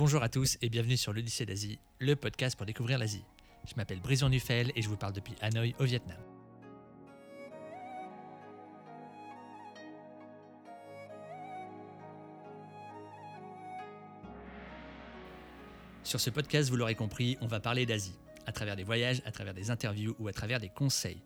Bonjour à tous et bienvenue sur l'Odyssée d'Asie, le podcast pour découvrir l'Asie. Je m'appelle Brison Nuffel et je vous parle depuis Hanoï au Vietnam. Sur ce podcast, vous l'aurez compris, on va parler d'Asie, à travers des voyages, à travers des interviews ou à travers des conseils.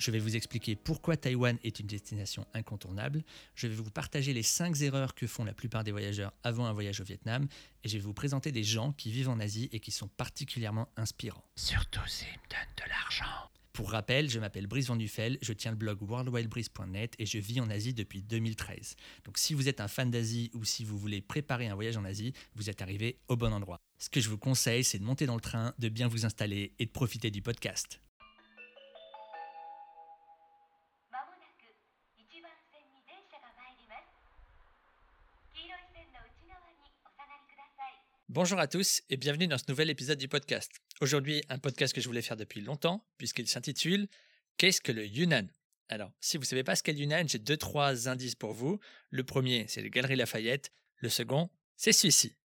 Je vais vous expliquer pourquoi Taïwan est une destination incontournable. Je vais vous partager les 5 erreurs que font la plupart des voyageurs avant un voyage au Vietnam. Et je vais vous présenter des gens qui vivent en Asie et qui sont particulièrement inspirants. Surtout s'ils me donnent de l'argent. Pour rappel, je m'appelle Brice Van Nuffel, je tiens le blog worldwildbrice.net et je vis en Asie depuis 2013. Donc si vous êtes un fan d'Asie ou si vous voulez préparer un voyage en Asie, vous êtes arrivé au bon endroit. Ce que je vous conseille, c'est de monter dans le train, de bien vous installer et de profiter du podcast. Bonjour à tous et bienvenue dans ce nouvel épisode du podcast. Aujourd'hui, un podcast que je voulais faire depuis longtemps, puisqu'il s'intitule Qu'est-ce que le Yunnan? Alors, si vous ne savez pas ce qu'est le Yunnan, j'ai deux, trois indices pour vous. Le premier, c'est les Galeries Lafayette. Le second, c'est celui-ci.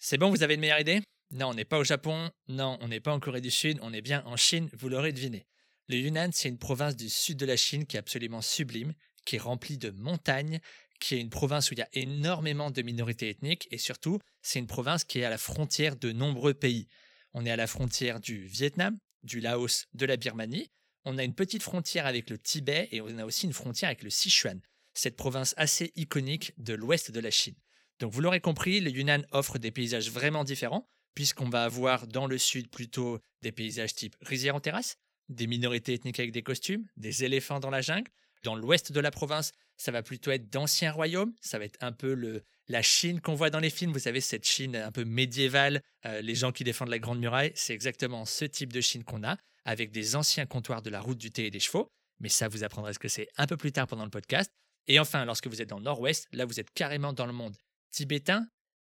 C'est bon, vous avez une meilleure idée? Non, on n'est pas au Japon, non, on n'est pas en Corée du Sud, on est bien en Chine, vous l'aurez deviné. Le Yunnan, c'est une province du sud de la Chine qui est absolument sublime, qui est remplie de montagnes, qui est une province où il y a énormément de minorités ethniques, et surtout, c'est une province qui est à la frontière de nombreux pays. On est à la frontière du Vietnam, du Laos, de la Birmanie, on a une petite frontière avec le Tibet, et on a aussi une frontière avec le Sichuan, cette province assez iconique de l'ouest de la Chine. Donc vous l'aurez compris, le Yunnan offre des paysages vraiment différents, puisqu'on va avoir dans le sud plutôt des paysages type rizière en terrasse, des minorités ethniques avec des costumes, des éléphants dans la jungle. Dans l'ouest de la province, ça va plutôt être d'anciens royaumes, ça va être un peu le, la Chine qu'on voit dans les films, vous savez, cette Chine un peu médiévale, euh, les gens qui défendent la Grande Muraille, c'est exactement ce type de Chine qu'on a, avec des anciens comptoirs de la route du thé et des chevaux, mais ça vous apprendrez ce que c'est un peu plus tard pendant le podcast. Et enfin, lorsque vous êtes dans le nord-ouest, là vous êtes carrément dans le monde tibétain,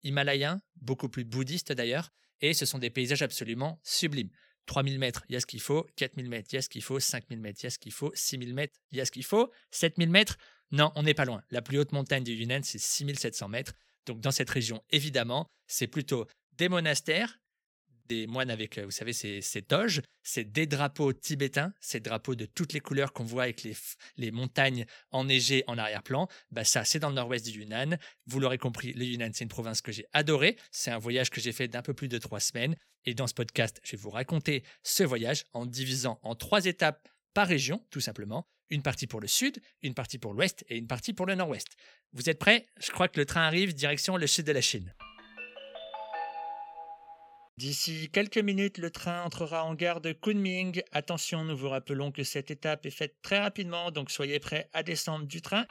himalayen, beaucoup plus bouddhiste d'ailleurs, et ce sont des paysages absolument sublimes. 3000 mètres, il y a ce qu'il faut, 4000 mètres, il y a ce qu'il faut, 5000 mètres, il y a ce qu'il faut, 6000 mètres, il y a ce qu'il faut, 7000 mètres, non, on n'est pas loin. La plus haute montagne du Yunnan, c'est 6700 mètres. Donc dans cette région, évidemment, c'est plutôt des monastères, des moines avec, euh, vous savez, ces, ces toges, c'est des drapeaux tibétains, ces drapeaux de toutes les couleurs qu'on voit avec les, les montagnes enneigées en arrière-plan. Bah ça, c'est dans le nord-ouest du Yunnan. Vous l'aurez compris, le Yunnan, c'est une province que j'ai adorée. C'est un voyage que j'ai fait d'un peu plus de trois semaines. Et dans ce podcast, je vais vous raconter ce voyage en divisant en trois étapes par région, tout simplement. Une partie pour le sud, une partie pour l'ouest et une partie pour le nord-ouest. Vous êtes prêts? Je crois que le train arrive direction le sud de la Chine. D'ici quelques minutes, le train entrera en gare de Kunming. Attention, nous vous rappelons que cette étape est faite très rapidement, donc soyez prêts à descendre du train.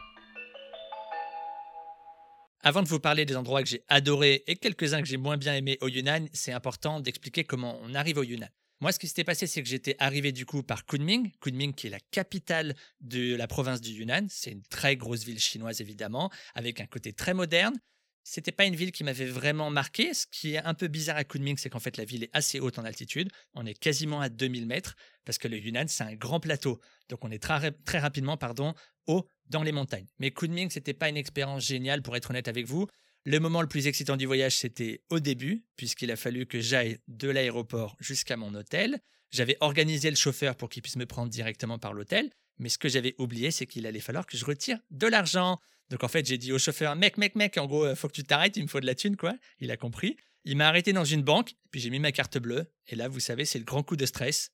Avant de vous parler des endroits que j'ai adorés et quelques-uns que j'ai moins bien aimés au Yunnan, c'est important d'expliquer comment on arrive au Yunnan. Moi, ce qui s'était passé, c'est que j'étais arrivé du coup par Kunming, Kunming qui est la capitale de la province du Yunnan. C'est une très grosse ville chinoise évidemment, avec un côté très moderne. C'était pas une ville qui m'avait vraiment marqué. Ce qui est un peu bizarre à Kunming, c'est qu'en fait la ville est assez haute en altitude. On est quasiment à 2000 mètres parce que le Yunnan c'est un grand plateau, donc on est très, très rapidement pardon haut dans les montagnes. Mais Kunming c'était pas une expérience géniale pour être honnête avec vous. Le moment le plus excitant du voyage, c'était au début, puisqu'il a fallu que j'aille de l'aéroport jusqu'à mon hôtel. J'avais organisé le chauffeur pour qu'il puisse me prendre directement par l'hôtel, mais ce que j'avais oublié, c'est qu'il allait falloir que je retire de l'argent. Donc en fait, j'ai dit au chauffeur, mec, mec, mec, en gros, euh, faut que tu t'arrêtes, il me faut de la thune, quoi. Il a compris. Il m'a arrêté dans une banque, puis j'ai mis ma carte bleue, et là, vous savez, c'est le grand coup de stress.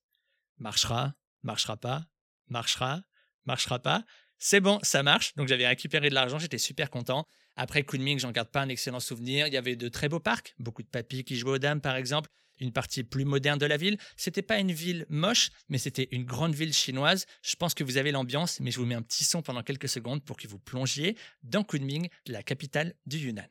Marchera, marchera pas, marchera, marchera pas. C'est bon, ça marche. Donc j'avais récupéré de l'argent, j'étais super content. Après Kunming, j'en garde pas un excellent souvenir. Il y avait de très beaux parcs, beaucoup de papis qui jouaient aux dames par exemple, une partie plus moderne de la ville. C'était pas une ville moche, mais c'était une grande ville chinoise. Je pense que vous avez l'ambiance, mais je vous mets un petit son pendant quelques secondes pour que vous plongiez dans Kunming, la capitale du Yunnan.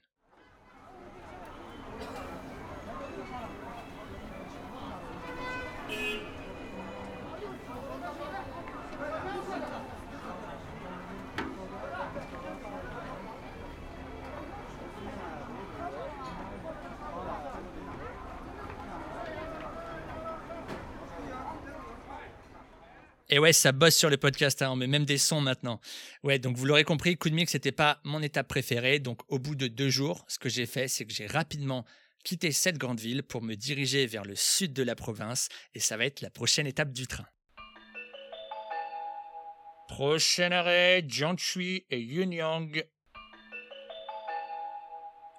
Et ouais, ça bosse sur le podcast, hein, on met même des sons maintenant. Ouais, donc vous l'aurez compris, Kunming, c'était pas mon étape préférée. Donc au bout de deux jours, ce que j'ai fait, c'est que j'ai rapidement quitté cette grande ville pour me diriger vers le sud de la province. Et ça va être la prochaine étape du train. Prochain arrêt, Jiangshui et Yunyang.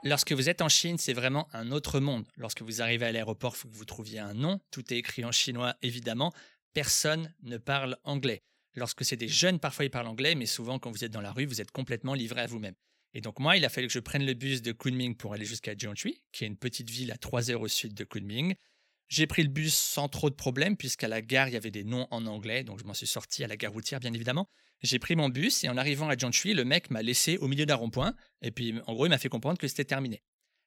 Lorsque vous êtes en Chine, c'est vraiment un autre monde. Lorsque vous arrivez à l'aéroport, il faut que vous trouviez un nom. Tout est écrit en chinois, évidemment. Personne ne parle anglais. Lorsque c'est des jeunes, parfois ils parlent anglais, mais souvent quand vous êtes dans la rue, vous êtes complètement livré à vous-même. Et donc moi, il a fallu que je prenne le bus de Kunming pour aller jusqu'à Jiangshui, qui est une petite ville à 3 heures au sud de Kunming. J'ai pris le bus sans trop de problèmes, puisqu'à la gare, il y avait des noms en anglais, donc je m'en suis sorti à la gare routière, bien évidemment. J'ai pris mon bus et en arrivant à Jiangshui, le mec m'a laissé au milieu d'un rond-point, et puis en gros, il m'a fait comprendre que c'était terminé.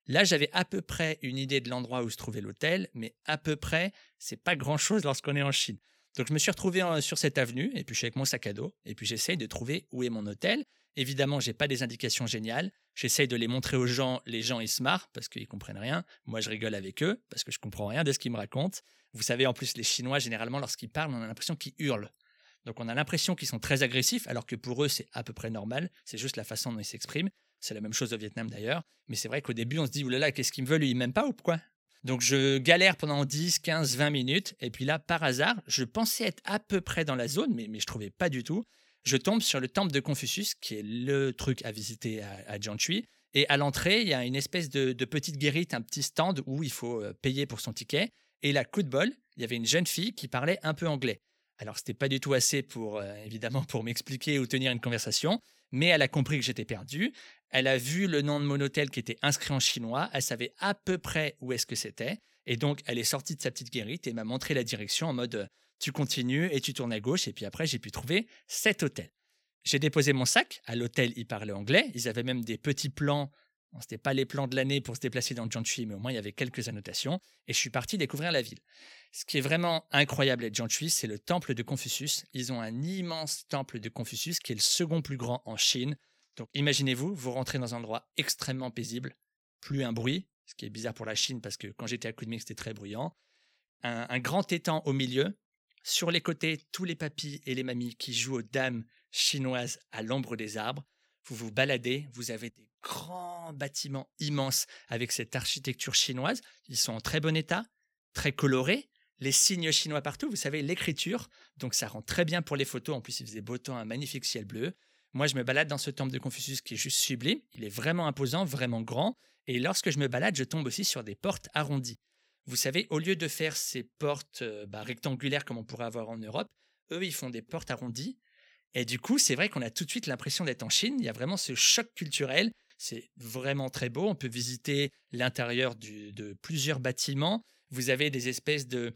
Là, j'avais à peu près une idée de l'endroit où se trouvait l'hôtel, mais à peu près, c'est pas grand-chose lorsqu'on est en Chine. Donc je me suis retrouvé sur cette avenue, et puis je suis avec mon sac à dos, et puis j'essaye de trouver où est mon hôtel. Évidemment, j'ai pas des indications géniales. J'essaye de les montrer aux gens. Les gens, ils se marrent parce qu'ils comprennent rien. Moi, je rigole avec eux parce que je comprends rien de ce qu'ils me racontent. Vous savez, en plus, les Chinois, généralement, lorsqu'ils parlent, on a l'impression qu'ils hurlent. Donc, on a l'impression qu'ils sont très agressifs, alors que pour eux, c'est à peu près normal. C'est juste la façon dont ils s'expriment. C'est la même chose au Vietnam d'ailleurs. Mais c'est vrai qu'au début, on se dit, oulala, qu'est-ce qu'il me veut Lui, il m'aime pas ou quoi? Donc je galère pendant 10, 15, 20 minutes. Et puis là, par hasard, je pensais être à peu près dans la zone, mais, mais je trouvais pas du tout je tombe sur le temple de Confucius, qui est le truc à visiter à, à. Et à l'entrée, il y a une espèce de, petite guérite, un petit stand où il faut euh, payer pour son ticket. Et là, coup de bol, il y avait une jeune fille qui parlait un peu anglais. Alors, c'était pas du tout assez pour, euh, évidemment, pour m'expliquer ou tenir une conversation, mais elle a compris que j'étais perdu. Elle a vu le nom de mon hôtel qui était inscrit en chinois. Elle savait à peu près où est-ce que c'était. Et donc, elle est sortie de sa petite guérite et m'a montré la direction en mode tu continues et tu tournes à gauche. Et puis après, j'ai pu trouver cet hôtel. J'ai déposé mon sac. À l'hôtel, ils parlaient anglais. Ils avaient même des petits plans. Ce n'était pas les plans de l'année pour se déplacer dans Jiangshui, mais au moins il y avait quelques annotations. Et je suis parti découvrir la ville. Ce qui est vraiment incroyable à Jiangshui, c'est le temple de Confucius. Ils ont un immense temple de Confucius qui est le second plus grand en Chine. Donc imaginez-vous, vous rentrez dans un endroit extrêmement paisible, plus un bruit, ce qui est bizarre pour la Chine parce que quand j'étais à Kunming, c'était très bruyant. un, grand étang au milieu, sur les côtés, tous les papis et les mamies qui jouent aux dames chinoises à l'ombre des arbres. Vous vous baladez, vous avez des grands bâtiments immenses avec cette architecture chinoise. Ils sont en très bon état, très colorés. Les signes chinois partout, vous savez, l'écriture. Donc ça rend très bien pour les photos. En plus, il faisait beau temps, un magnifique ciel bleu. Moi, je me balade dans ce temple de Confucius qui est juste sublime. Il est vraiment imposant, vraiment grand. Et lorsque je me balade, je tombe aussi sur des portes arrondies. Vous savez, au lieu de faire ces portes euh, bah, rectangulaires comme on pourrait avoir en Europe, eux, ils font des portes arrondies. Et du coup, c'est vrai qu'on a tout de suite l'impression d'être en Chine. Il y a vraiment ce choc culturel. C'est vraiment très beau. On peut visiter l'intérieur de plusieurs bâtiments. Vous avez des espèces de,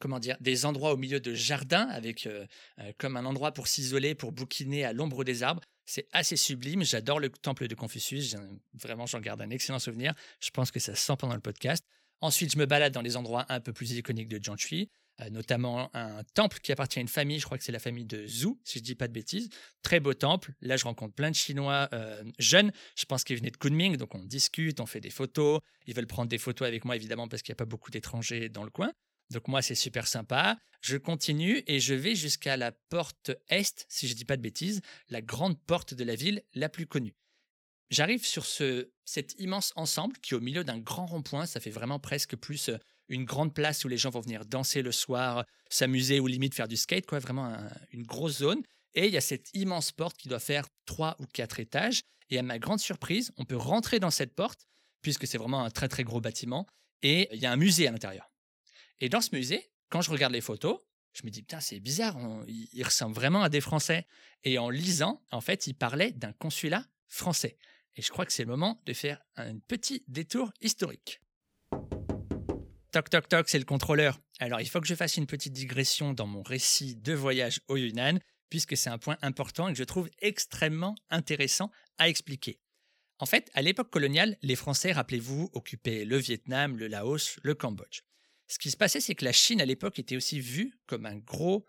comment dire, des endroits au milieu de jardins avec euh, euh, comme un endroit pour s'isoler, pour bouquiner à l'ombre des arbres. C'est assez sublime. J'adore le temple de Confucius. Vraiment, j'en garde un excellent souvenir. Je pense que ça se sent pendant le podcast. Ensuite, je me balade dans les endroits un peu plus iconiques de Jiangshui, euh, notamment un temple qui appartient à une famille, je crois que c'est la famille de Zhu, si je dis pas de bêtises. Très beau temple. Là, je rencontre plein de Chinois euh, jeunes. Je pense qu'ils venaient de Kunming, donc on discute, on fait des photos. Ils veulent prendre des photos avec moi, évidemment, parce qu'il n'y a pas beaucoup d'étrangers dans le coin. Donc moi, c'est super sympa. Je continue et je vais jusqu'à la porte Est, si je ne dis pas de bêtises, la grande porte de la ville la plus connue. J'arrive sur ce, cet immense ensemble qui est au milieu d'un grand rond-point. Ça fait vraiment presque plus euh, une grande place où les gens vont venir danser le soir, s'amuser ou limite faire du skate, quoi. Vraiment une grosse zone. Et il y a cette immense porte qui doit faire trois ou quatre étages. Et à ma grande surprise, on peut rentrer dans cette porte, puisque c'est vraiment un très très gros bâtiment. Et il y a un musée à l'intérieur. Et dans ce musée, quand je regarde les photos, je me dis, putain, c'est bizarre, il ressemble vraiment à des Français. Et en lisant, en fait, il parlait d'un consulat français. Et je crois que c'est le moment de faire un petit détour historique. Toc toc toc, c'est le contrôleur. Alors il faut que je fasse une petite digression dans mon récit de voyage au Yunnan, puisque c'est un point important et que je trouve extrêmement intéressant à expliquer. En fait, à l'époque coloniale, les Français, rappelez-vous, occupaient le Vietnam, le Laos, le Cambodge. Ce qui se passait, c'est que la Chine, à l'époque, était aussi vue comme un gros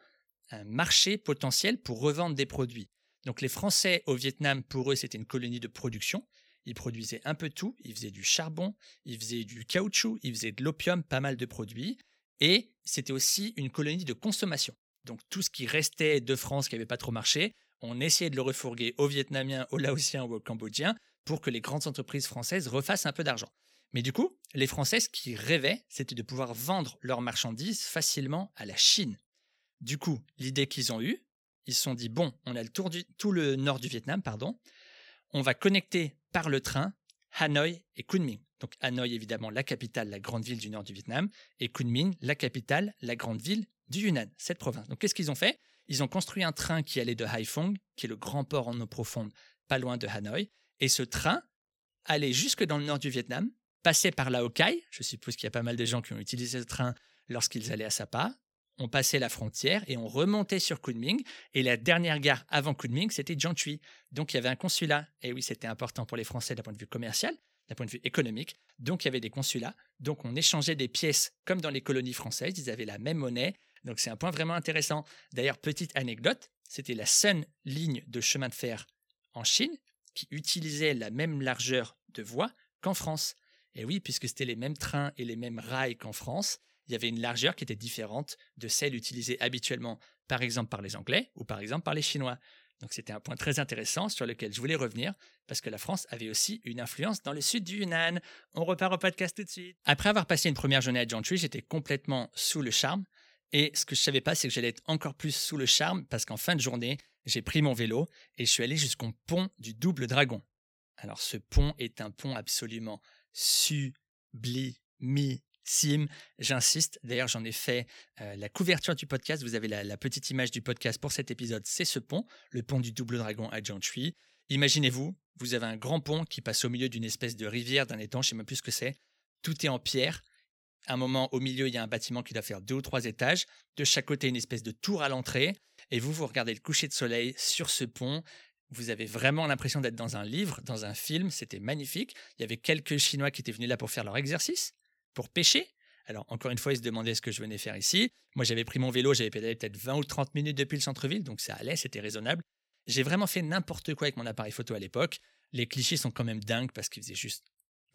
marché potentiel pour revendre des produits. Donc les Français au Vietnam, pour eux, c'était une colonie de production. Ils produisaient un peu tout. Ils faisaient du charbon, ils faisaient du caoutchouc, ils faisaient de l'opium, pas mal de produits. Et c'était aussi une colonie de consommation. Donc tout ce qui restait de France qui n'avait pas trop marché, on essayait de le refourguer aux Vietnamiens, aux Laotiens ou aux Cambodgiens pour que les grandes entreprises françaises refassent un peu d'argent. Mais du coup, les Françaises qui rêvaient, c'était de pouvoir vendre leurs marchandises facilement à la Chine. Du coup, l'idée qu'ils ont eue, ils se sont dit bon, on a le tour du, tout le nord du Vietnam, pardon, on va connecter par le train Hanoï et Kunming. Donc Hanoï, évidemment, la capitale, la grande ville du nord du Vietnam, et Kunming, la capitale, la grande ville du Yunnan, cette province. Donc qu'est-ce qu'ils ont fait? Ils ont construit un train qui allait de Haiphong, qui est le grand port en eau profonde, pas loin de Hanoï, et ce train allait jusque dans le nord du Vietnam, passait par la Hokkaido, je suppose qu'il y a pas mal de gens qui ont utilisé ce train lorsqu'ils allaient à Sapa, on passait la frontière et on remontait sur Kunming. Et la dernière gare avant Kunming, c'était Jiangxi. Donc il y avait un consulat. Et oui, c'était important pour les Français d'un point de vue commercial, d'un point de vue économique. Donc il y avait des consulats. Donc on échangeait des pièces comme dans les colonies françaises. Ils avaient la même monnaie. Donc c'est un point vraiment intéressant. D'ailleurs, petite anecdote, c'était la seule ligne de chemin de fer en Chine qui utilisait la même largeur de voie qu'en France. Et oui, puisque c'était les mêmes trains et les mêmes rails qu'en France, il y avait une largeur qui était différente de celle utilisée habituellement, par exemple par les Anglais ou par exemple par les Chinois. Donc c'était un point très intéressant sur lequel je voulais revenir, parce que la France avait aussi une influence dans le sud du Yunnan. On repart au podcast tout de suite. Après avoir passé une première journée à Jiangxi, j'étais complètement sous le charme. Et ce que je savais pas, c'est que j'allais être encore plus sous le charme, parce qu'en fin de journée, j'ai pris mon vélo et je suis allé jusqu'au pont du Double Dragon. Alors ce pont est un pont absolument sublimissime. J'insiste. D'ailleurs, j'en ai fait euh, la couverture du podcast. Vous avez la, la, petite image du podcast pour cet épisode. C'est ce pont, le pont du Double Dragon à Jiangxi. Imaginez-vous, vous avez un grand pont qui passe au milieu d'une espèce de rivière, d'un étang, je sais même plus ce que c'est. Tout est en pierre. À un moment, au milieu, il y a un bâtiment qui doit faire deux ou trois étages. De chaque côté, une espèce de tour à l'entrée. Et vous, vous regardez le coucher de soleil sur ce pont. Vous avez vraiment l'impression d'être dans un livre, dans un film. C'était magnifique. Il y avait quelques Chinois qui étaient venus là pour faire leur exercice, pour pêcher. Alors, encore une fois, ils se demandaient ce que je venais faire ici. Moi, j'avais pris mon vélo, j'avais pédalé peut-être 20 ou 30 minutes depuis le centre-ville, donc ça allait, c'était raisonnable. J'ai vraiment fait n'importe quoi avec mon appareil photo à l'époque. Les clichés sont quand même dingues parce qu'ils faisaient juste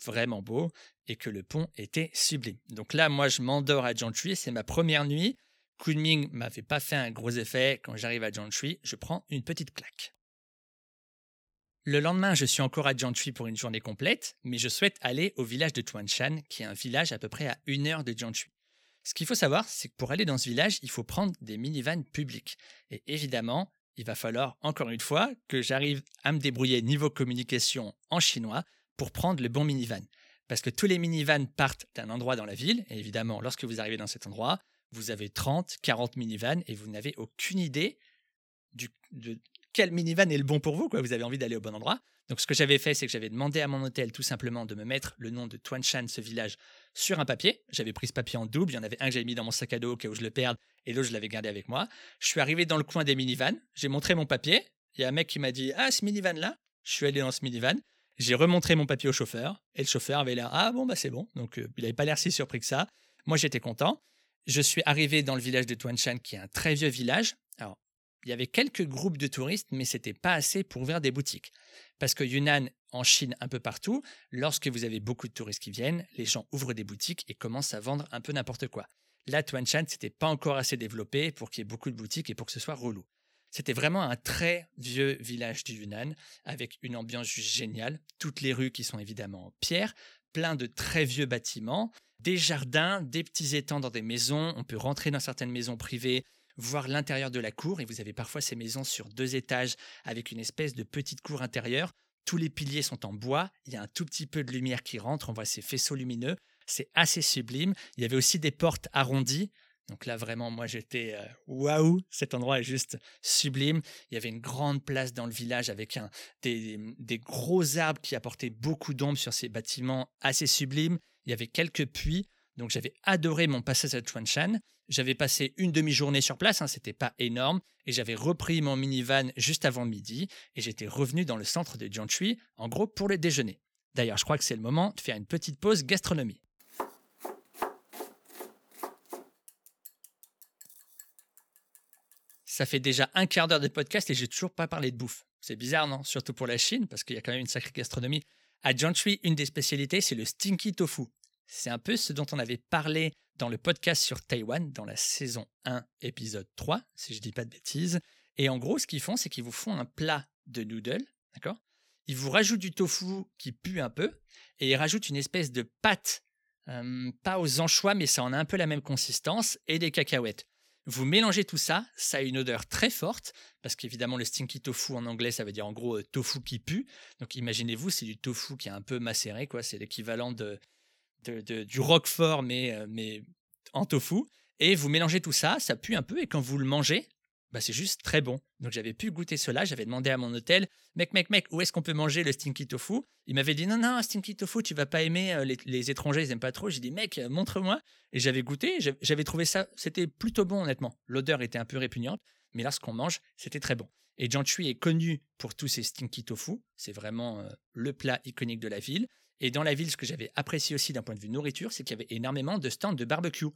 vraiment beau et que le pont était sublime. Donc là, moi, je m'endors à Jiangxi, c'est ma première nuit. Kunming m'avait pas fait un gros effet. Quand j'arrive à Jiangxi, je prends une petite claque. Le lendemain, je suis encore à Jiangxi pour une journée complète, mais je souhaite aller au village de Tuanshan, qui est un village à peu près à une heure de Jiangxi. Ce qu'il faut savoir, c'est que pour aller dans ce village, il faut prendre des minivans publics. Et évidemment, il va falloir, encore une fois, que j'arrive à me débrouiller niveau communication en chinois pour prendre le bon minivan. Parce que tous les minivans partent d'un endroit dans la ville, et évidemment, lorsque vous arrivez dans cet endroit, vous avez 30, 40 minivans, et vous n'avez aucune idée du, de quel minivan est le bon pour vous. Vous avez envie d'aller au bon endroit. Donc, ce que j'avais fait, c'est que j'avais demandé à mon hôtel tout simplement de me mettre le nom de Tuanshan, ce village, sur un papier. J'avais pris ce papier en double. Il y en avait un que j'avais mis dans mon sac à dos au cas où je le perde, et l'autre, je l'avais gardé avec moi. Je suis arrivé dans le coin des minivans. J'ai montré mon papier. Il y a un mec qui m'a dit Ah, ce minivan-là Je suis allé dans ce minivan. J'ai remontré mon papier au chauffeur. Et le chauffeur avait l'air Ah, bon, bah, c'est bon. Donc, euh, il n'avait pas l'air si surpris que ça. Moi, j'étais content. Je suis arrivé dans le village de Tuanshan, qui est un très vieux village. Alors, il y avait quelques groupes de touristes, mais c'était pas assez pour ouvrir des boutiques. Parce que Yunnan, en Chine, un peu partout, lorsque vous avez beaucoup de touristes qui viennent, les gens ouvrent des boutiques et commencent à vendre un peu n'importe quoi. Là, Tuanshan, c'était pas encore assez développé pour qu'il y ait beaucoup de boutiques et pour que ce soit relou. C'était vraiment un très vieux village du Yunnan, avec une ambiance juste géniale. Toutes les rues qui sont évidemment en pierre, plein de très vieux bâtiments, des jardins, des petits étangs dans des maisons. On peut rentrer dans certaines maisons privées voir l'intérieur de la cour, et vous avez parfois ces maisons sur deux étages avec une espèce de petite cour intérieure. Tous les piliers sont en bois, il y a un tout petit peu de lumière qui rentre, on voit ces faisceaux lumineux, c'est assez sublime. Il y avait aussi des portes arrondies, donc là vraiment moi j'étais euh, waouh, cet endroit est juste sublime. Il y avait une grande place dans le village avec un, des, des gros arbres qui apportaient beaucoup d'ombre sur ces bâtiments assez sublimes. Il y avait quelques puits, donc j'avais adoré mon passage à Chuanshan. J'avais passé une demi-journée sur place, hein, c'était pas énorme, et j'avais repris mon minivan juste avant midi, et j'étais revenu dans le centre de Jiangxi, en gros pour le déjeuner. D'ailleurs, je crois que c'est le moment de faire une petite pause gastronomie. Ça fait déjà un quart d'heure de podcast et j'ai toujours pas parlé de bouffe. C'est bizarre, non? Surtout pour la Chine, parce qu'il y a quand même une sacrée gastronomie. À Jiangxi, une des spécialités, c'est le stinky tofu. C'est un peu ce dont on avait parlé dans le podcast sur Taïwan, dans la saison 1, épisode 3, si je dis pas de bêtises. Et en gros, ce qu'ils font, c'est qu'ils vous font un plat de noodles, d'accord? Ils vous rajoutent du tofu qui pue un peu, et ils rajoutent une espèce de pâte, euh, pas aux anchois, mais ça en a un peu la même consistance, et des cacahuètes. Vous mélangez tout ça, ça a une odeur très forte, parce qu'évidemment le stinky tofu en anglais, ça veut dire en gros euh, tofu qui pue. Donc imaginez-vous, c'est du tofu qui est un peu macéré, quoi. C'est l'équivalent de, de- du roquefort, mais, euh, mais en tofu. Et vous mélangez tout ça, ça pue un peu, et quand vous le mangez, bah, c'est juste très bon. Donc j'avais pu goûter cela, j'avais demandé à mon hôtel, mec, mec, mec, où est-ce qu'on peut manger le stinky tofu? Il m'avait dit, non, non, stinky tofu, tu vas pas aimer, euh, les, les étrangers, ils aiment pas trop. J'ai dit, mec, euh, montre-moi. Et j'avais goûté, j'avais- trouvé ça, c'était plutôt bon honnêtement. L'odeur était un peu répugnante, mais lorsqu'on mange, c'était très bon. Et Jianchui est connu pour tous ses stinky tofu, c'est vraiment le plat iconique de la ville. Et dans la ville, ce que j'avais apprécié aussi d'un point de vue nourriture, c'est qu'il y avait énormément de stands de barbecue.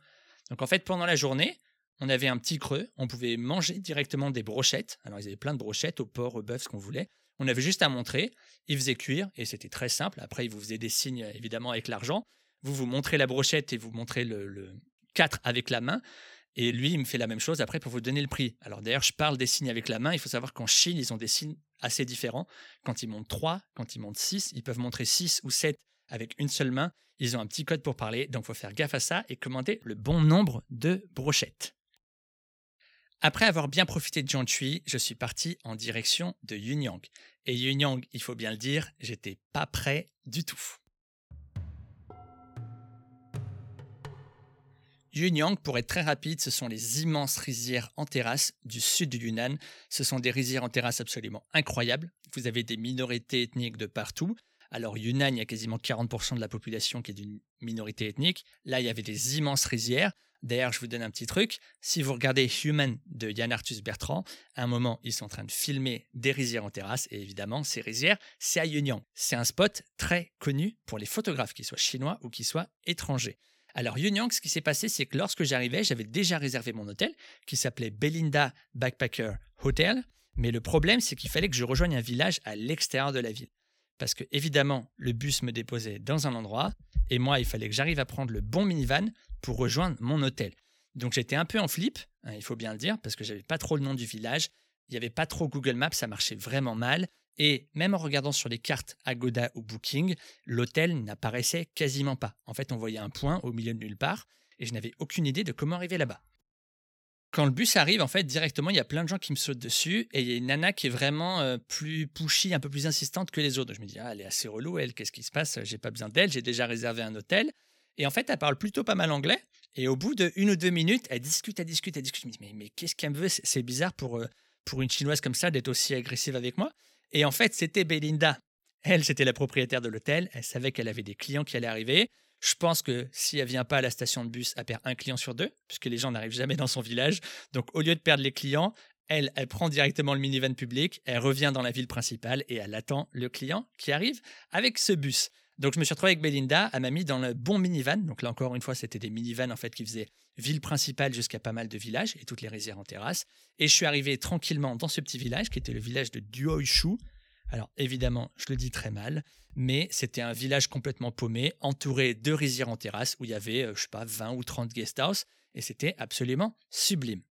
Donc en fait, pendant la journée, on avait un petit creux, on pouvait manger directement des brochettes. Alors ils avaient plein de brochettes au porc, au bœuf, ce qu'on voulait. On avait juste à montrer, ils faisaient cuire et c'était très simple. Après, ils vous faisaient des signes évidemment avec l'argent. Vous vous montrez la brochette et vous montrez le, le 4 avec la main. Et lui, il me fait la même chose après pour vous donner le prix. Alors d'ailleurs, je parle des signes avec la main. Il faut savoir qu'en Chine, ils ont des signes assez différents. Quand ils montent 3, quand ils montent 6, ils peuvent montrer 6 ou 7 avec une seule main. Ils ont un petit code pour parler, donc faut faire gaffe à ça et commander le bon nombre de brochettes. Après avoir bien profité de Jianchui, je suis parti en direction de Yunyang. Et Yunyang, il faut bien le dire, j'étais pas prêt du tout. Yunyang, pour être très rapide, ce sont les immenses rizières en terrasse du sud du Yunnan. Ce sont des rizières en terrasse absolument incroyables. Vous avez des minorités ethniques de partout. Alors Yunnan, il y a quasiment 40% de la population qui est d'une minorité ethnique. Là, il y avait des immenses rizières. D'ailleurs, je vous donne un petit truc. Si vous regardez Human de Yann Arthus Bertrand, à un moment, ils sont en train de filmer des rizières en terrasse. Et évidemment, ces rizières, c'est à Yunyang. C'est un spot très connu pour les photographes, qu'ils soient chinois ou qu'ils soient étrangers. Alors Yunyang, ce qui s'est passé, c'est que lorsque j'arrivais, j'avais déjà réservé mon hôtel, qui s'appelait Belinda Backpacker Hotel. Mais le problème, c'est qu'il fallait que je rejoigne un village à l'extérieur de la ville. Parce que, évidemment, le bus me déposait dans un endroit, et moi, il fallait que j'arrive à prendre le bon minivan pour rejoindre mon hôtel. Donc j'étais un peu en flip, hein, il faut bien le dire, parce que j'avais pas trop le nom du village, il n'y avait pas trop Google Maps, ça marchait vraiment mal. Et même en regardant sur les cartes Agoda ou Booking, l'hôtel n'apparaissait quasiment pas. En fait, on voyait un point au milieu de nulle part, et je n'avais aucune idée de comment arriver là-bas. Quand le bus arrive, en fait, directement, il y a plein de gens qui me sautent dessus, et il y a une nana qui est vraiment euh, plus pushy, un peu plus insistante que les autres. Je me dis, ah, elle est assez relou, elle, qu'est-ce qui se passe? J'ai pas besoin d'elle, j'ai déjà réservé un hôtel. Et en fait, elle parle plutôt pas mal anglais. Et au bout de une ou deux minutes, elle discute, elle discute, elle discute. Je me dis, mais, qu'est-ce qu'elle veut? C'est c'est bizarre pour, euh, pour une chinoise comme ça d'être aussi agressive avec moi. Et en fait, c'était Belinda. Elle, c'était la propriétaire de l'hôtel. Elle savait qu'elle avait des clients qui allaient arriver. Je pense que si elle vient pas à la station de bus, elle perd un client sur deux, puisque les gens n'arrivent jamais dans son village. Donc, au lieu de perdre les clients, elle, elle prend directement le minivan public, elle revient dans la ville principale et elle attend le client qui arrive avec ce bus. Donc, je me suis retrouvé avec Belinda. Elle m'a mis dans le bon minivan. Donc, là encore une fois, c'était des minivans en fait qui faisaient ville principale jusqu'à pas mal de villages et toutes les rizières en terrasse. Et je suis arrivé tranquillement dans ce petit village qui était le village de Duoishu. Alors évidemment, je le dis très mal, mais c'était un village complètement paumé, entouré de rizières en terrasse où il y avait, euh, je sais pas, 20 ou 30 guest house et c'était absolument sublime.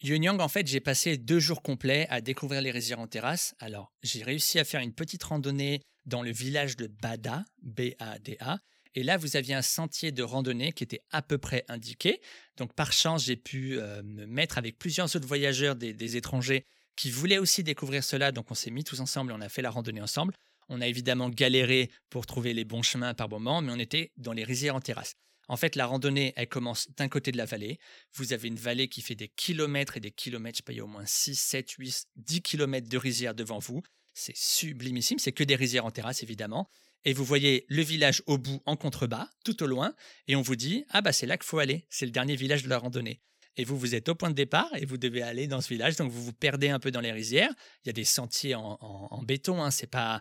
Yunyang, en fait, j'ai passé deux jours complets à découvrir les rizières en terrasse. Alors, j'ai réussi à faire une petite randonnée dans le village de Bada, B-A-D-A, et là, vous aviez un sentier de randonnée qui était à peu près indiqué. Donc, par chance, j'ai pu euh, me mettre avec plusieurs autres voyageurs, des, étrangers, qui voulaient aussi découvrir cela. Donc, on s'est mis tous ensemble et on a fait la randonnée ensemble. On a évidemment galéré pour trouver les bons chemins par moment, mais on était dans les rizières en terrasse. En fait, la randonnée, elle commence d'un côté de la vallée. Vous avez une vallée qui fait des kilomètres et des kilomètres, je a au moins 6, 7, 8, 10 kilomètres de rizières devant vous. C'est sublimissime, c'est que des rizières en terrasse, évidemment. Et vous voyez le village au bout, en contrebas, tout au loin, et on vous dit Ah, bah c'est là qu'il faut aller, c'est le dernier village de la randonnée. Et vous, vous êtes au point de départ et vous devez aller dans ce village, donc vous vous perdez un peu dans les rizières. Il y a des sentiers en, béton, hein. c'est pas,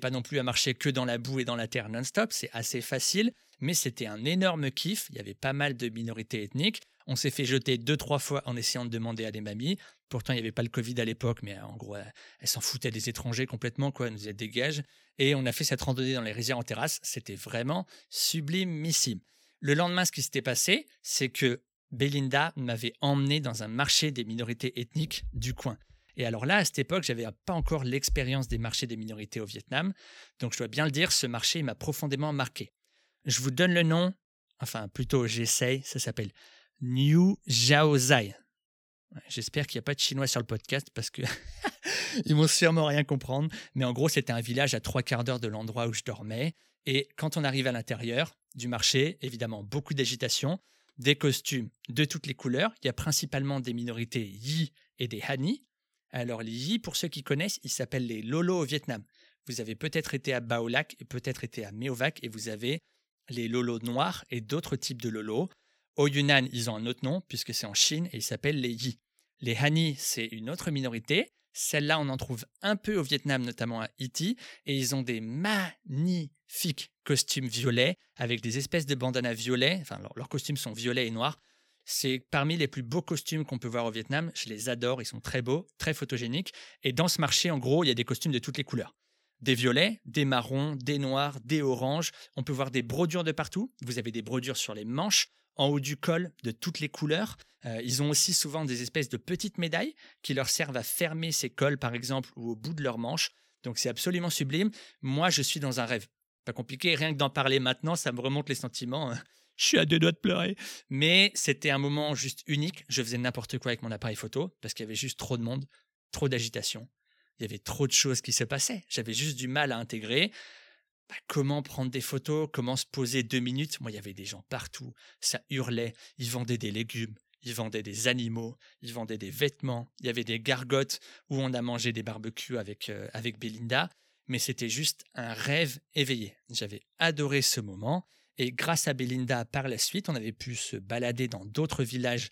pas non plus à marcher que dans la boue et dans la terre non-stop, c'est assez facile, mais c'était un énorme kiff. Il y avait pas mal de minorités ethniques. On s'est fait jeter deux, trois fois en essayant de demander à des mamies. Pourtant, il n'y avait pas le Covid à l'époque, mais en gros, elles elles s'en foutaient des étrangers complètement, quoi. Elles nous disaient dégage. Et on a fait cette randonnée dans les rizières en terrasse. C'était vraiment sublimissime. Le lendemain, ce qui s'était passé, c'est que Belinda m'avait emmené dans un marché des minorités ethniques du coin. Et alors là, à cette époque, j'avais pas encore l'expérience des marchés des minorités au Vietnam. Donc je dois bien le dire, ce marché m'a profondément marqué. Je vous donne le nom, enfin plutôt j'essaye, ça s'appelle New Zai. J'espère qu'il n'y a pas de chinois sur le podcast parce que ils vont sûrement rien comprendre. Mais en gros, c'était un village à trois quarts d'heure de l'endroit où je dormais. Et quand on arrive à l'intérieur du marché, évidemment, beaucoup d'agitation, des costumes de toutes les couleurs. Il y a principalement des minorités Yi et des Hani. Alors les Yi, pour ceux qui connaissent, ils s'appellent les Lolo au Vietnam. Vous avez peut-être été à Baolac et peut-être été à Meovac et vous avez les Lolo noirs et d'autres types de Lolo. Au Yunnan, ils ont un autre nom puisque c'est en Chine et ils s'appellent les Yi. Les Hani, c'est une autre minorité. Celle-là, on en trouve un peu au Vietnam, notamment à Iti, et ils ont des magnifiques costumes violets avec des espèces de bandanas violets. Enfin, leurs costumes sont violets et noirs. C'est parmi les plus beaux costumes qu'on peut voir au Vietnam. Je les adore, ils sont très beaux, très photogéniques. Et dans ce marché, en gros, il y a des costumes de toutes les couleurs des violets, des marrons, des noirs, des oranges. On peut voir des brodures de partout. Vous avez des brodures sur les manches, en haut du col, de toutes les couleurs. Euh, ils ont aussi souvent des espèces de petites médailles qui leur servent à fermer ces cols, par exemple, ou au bout de leurs manches. Donc c'est absolument sublime. Moi, je suis dans un rêve. Pas compliqué, rien que d'en parler maintenant, ça me remonte les sentiments. Je suis à deux doigts de pleurer. Mais c'était un moment juste unique. Je faisais n'importe quoi avec mon appareil photo parce qu'il y avait juste trop de monde, trop d'agitation il y avait trop de choses qui se passaient. J'avais juste du mal à intégrer. Bah, comment prendre des photos, comment se poser deux minutes. Moi, il y avait des gens partout, ça hurlait, ils vendaient des légumes, ils vendaient des animaux, ils vendaient des vêtements, il y avait des gargotes où on a mangé des barbecues avec, euh, avec Belinda, mais c'était juste un rêve éveillé. J'avais adoré ce moment, et grâce à Belinda, par la suite, on avait pu se balader dans d'autres villages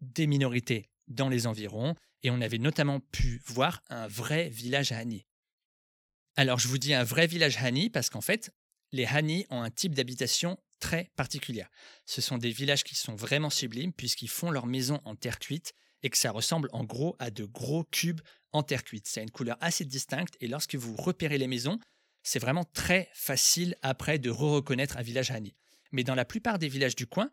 des minorités dans les environs, et on avait notamment pu voir un vrai village Hani. Alors je vous dis un vrai village Hani parce qu'en fait, les Hani ont un type d'habitation très particulier. Ce sont des villages qui sont vraiment sublimes puisqu'ils font leurs maisons en terre cuite et que ça ressemble en gros à de gros cubes en terre cuite. C'est une couleur assez distincte et lorsque vous repérez les maisons, c'est vraiment très facile après de reconnaître un village Hani. Mais dans la plupart des villages du coin,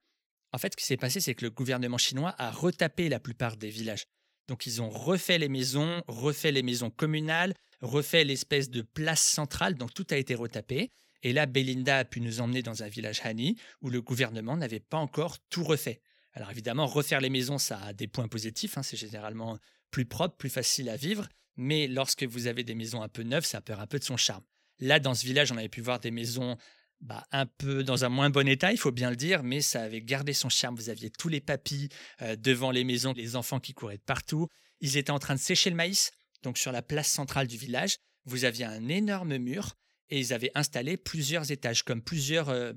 en fait, ce qui s'est passé, c'est que le gouvernement chinois a retapé la plupart des villages. Donc ils ont refait les maisons, refait les maisons communales, refait l'espèce de place centrale, donc tout a été retapé. Et là, Belinda a pu nous emmener dans un village Hani où le gouvernement n'avait pas encore tout refait. Alors évidemment, refaire les maisons, ça a des points positifs, hein, c'est généralement plus propre, plus facile à vivre, mais lorsque vous avez des maisons un peu neuves, ça perd un peu de son charme. Là, dans ce village, on avait pu voir des maisons bah, un peu dans un moins bon état, il faut bien le dire, mais ça avait gardé son charme. Vous aviez tous les papis euh, devant les maisons, les enfants qui couraient de partout. Ils étaient en train de sécher le maïs, donc sur la place centrale du village. Vous aviez un énorme mur et ils avaient installé plusieurs étages, comme plusieurs, euh,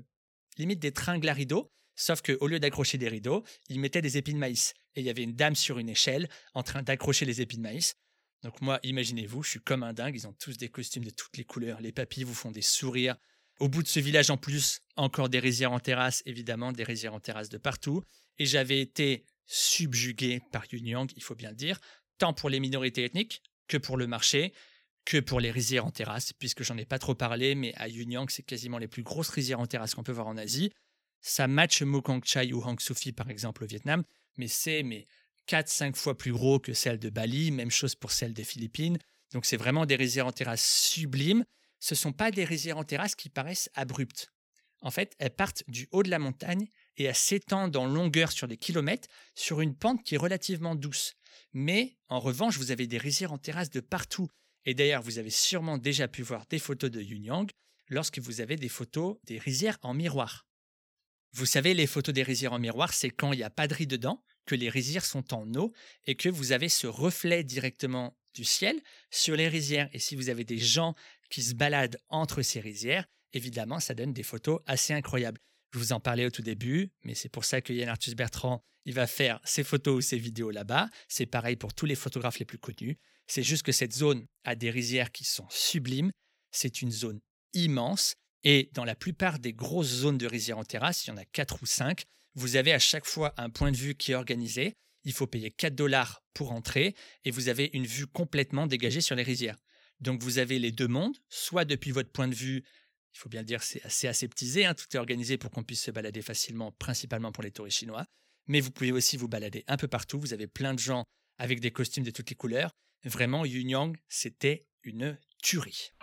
limites des tringles à rideaux, sauf qu'au lieu d'accrocher des rideaux, ils mettaient des épis de maïs. Et il y avait une dame sur une échelle en train d'accrocher les épis de maïs. Donc moi, imaginez-vous, je suis comme un dingue, ils ont tous des costumes de toutes les couleurs, les papis vous font des sourires, au bout de ce village, en plus, encore des rizières en terrasse, évidemment, des rizières en terrasse de partout. Et j'avais été subjugué par Yunyang, il faut bien le dire, tant pour les minorités ethniques que pour le marché, que pour les rizières en terrasse, puisque j'en ai pas trop parlé, mais à Yunyang, c'est quasiment les plus grosses rizières en terrasse qu'on peut voir en Asie. Ça match Mukong Chai ou Hang Sufi, par exemple, au Vietnam, mais c'est mais 4-5 fois plus gros que celle de Bali, même chose pour celle des Philippines. Donc c'est vraiment des rizières en terrasse sublimes ce ne sont pas des rizières en terrasse qui paraissent abruptes. En fait, elles partent du haut de la montagne et elles s'étendent en longueur sur des kilomètres sur une pente qui est relativement douce. Mais en revanche, vous avez des rizières en terrasse de partout. Et d'ailleurs, vous avez sûrement déjà pu voir des photos de Yunyang lorsque vous avez des photos des rizières en miroir. Vous savez, les photos des rizières en miroir, c'est quand il n'y a pas de riz dedans, que les rizières sont en eau et que vous avez ce reflet directement du ciel sur les rizières. Et si vous avez des gens qui se baladent entre ces rizières, évidemment, ça donne des photos assez incroyables. Je vous en parlais au tout début, mais c'est pour ça que Yann Arthus Bertrand, il va faire ses photos ou ses vidéos là-bas. C'est pareil pour tous les photographes les plus connus. C'est juste que cette zone a des rizières qui sont sublimes. C'est une zone immense. Et dans la plupart des grosses zones de rizières en terrasse, il y en a quatre ou cinq, vous avez à chaque fois un point de vue qui est organisé. Il faut payer 4 dollars pour entrer et vous avez une vue complètement dégagée sur les rizières. Donc vous avez les deux mondes, soit depuis votre point de vue Il faut bien le dire, c'est assez aseptisé, hein, tout est organisé pour qu'on puisse se balader facilement, principalement pour les touristes chinois. Mais vous pouvez aussi vous balader un peu partout, vous avez plein de gens avec des costumes de toutes les couleurs. Vraiment, Yunyang, c'était une tuerie.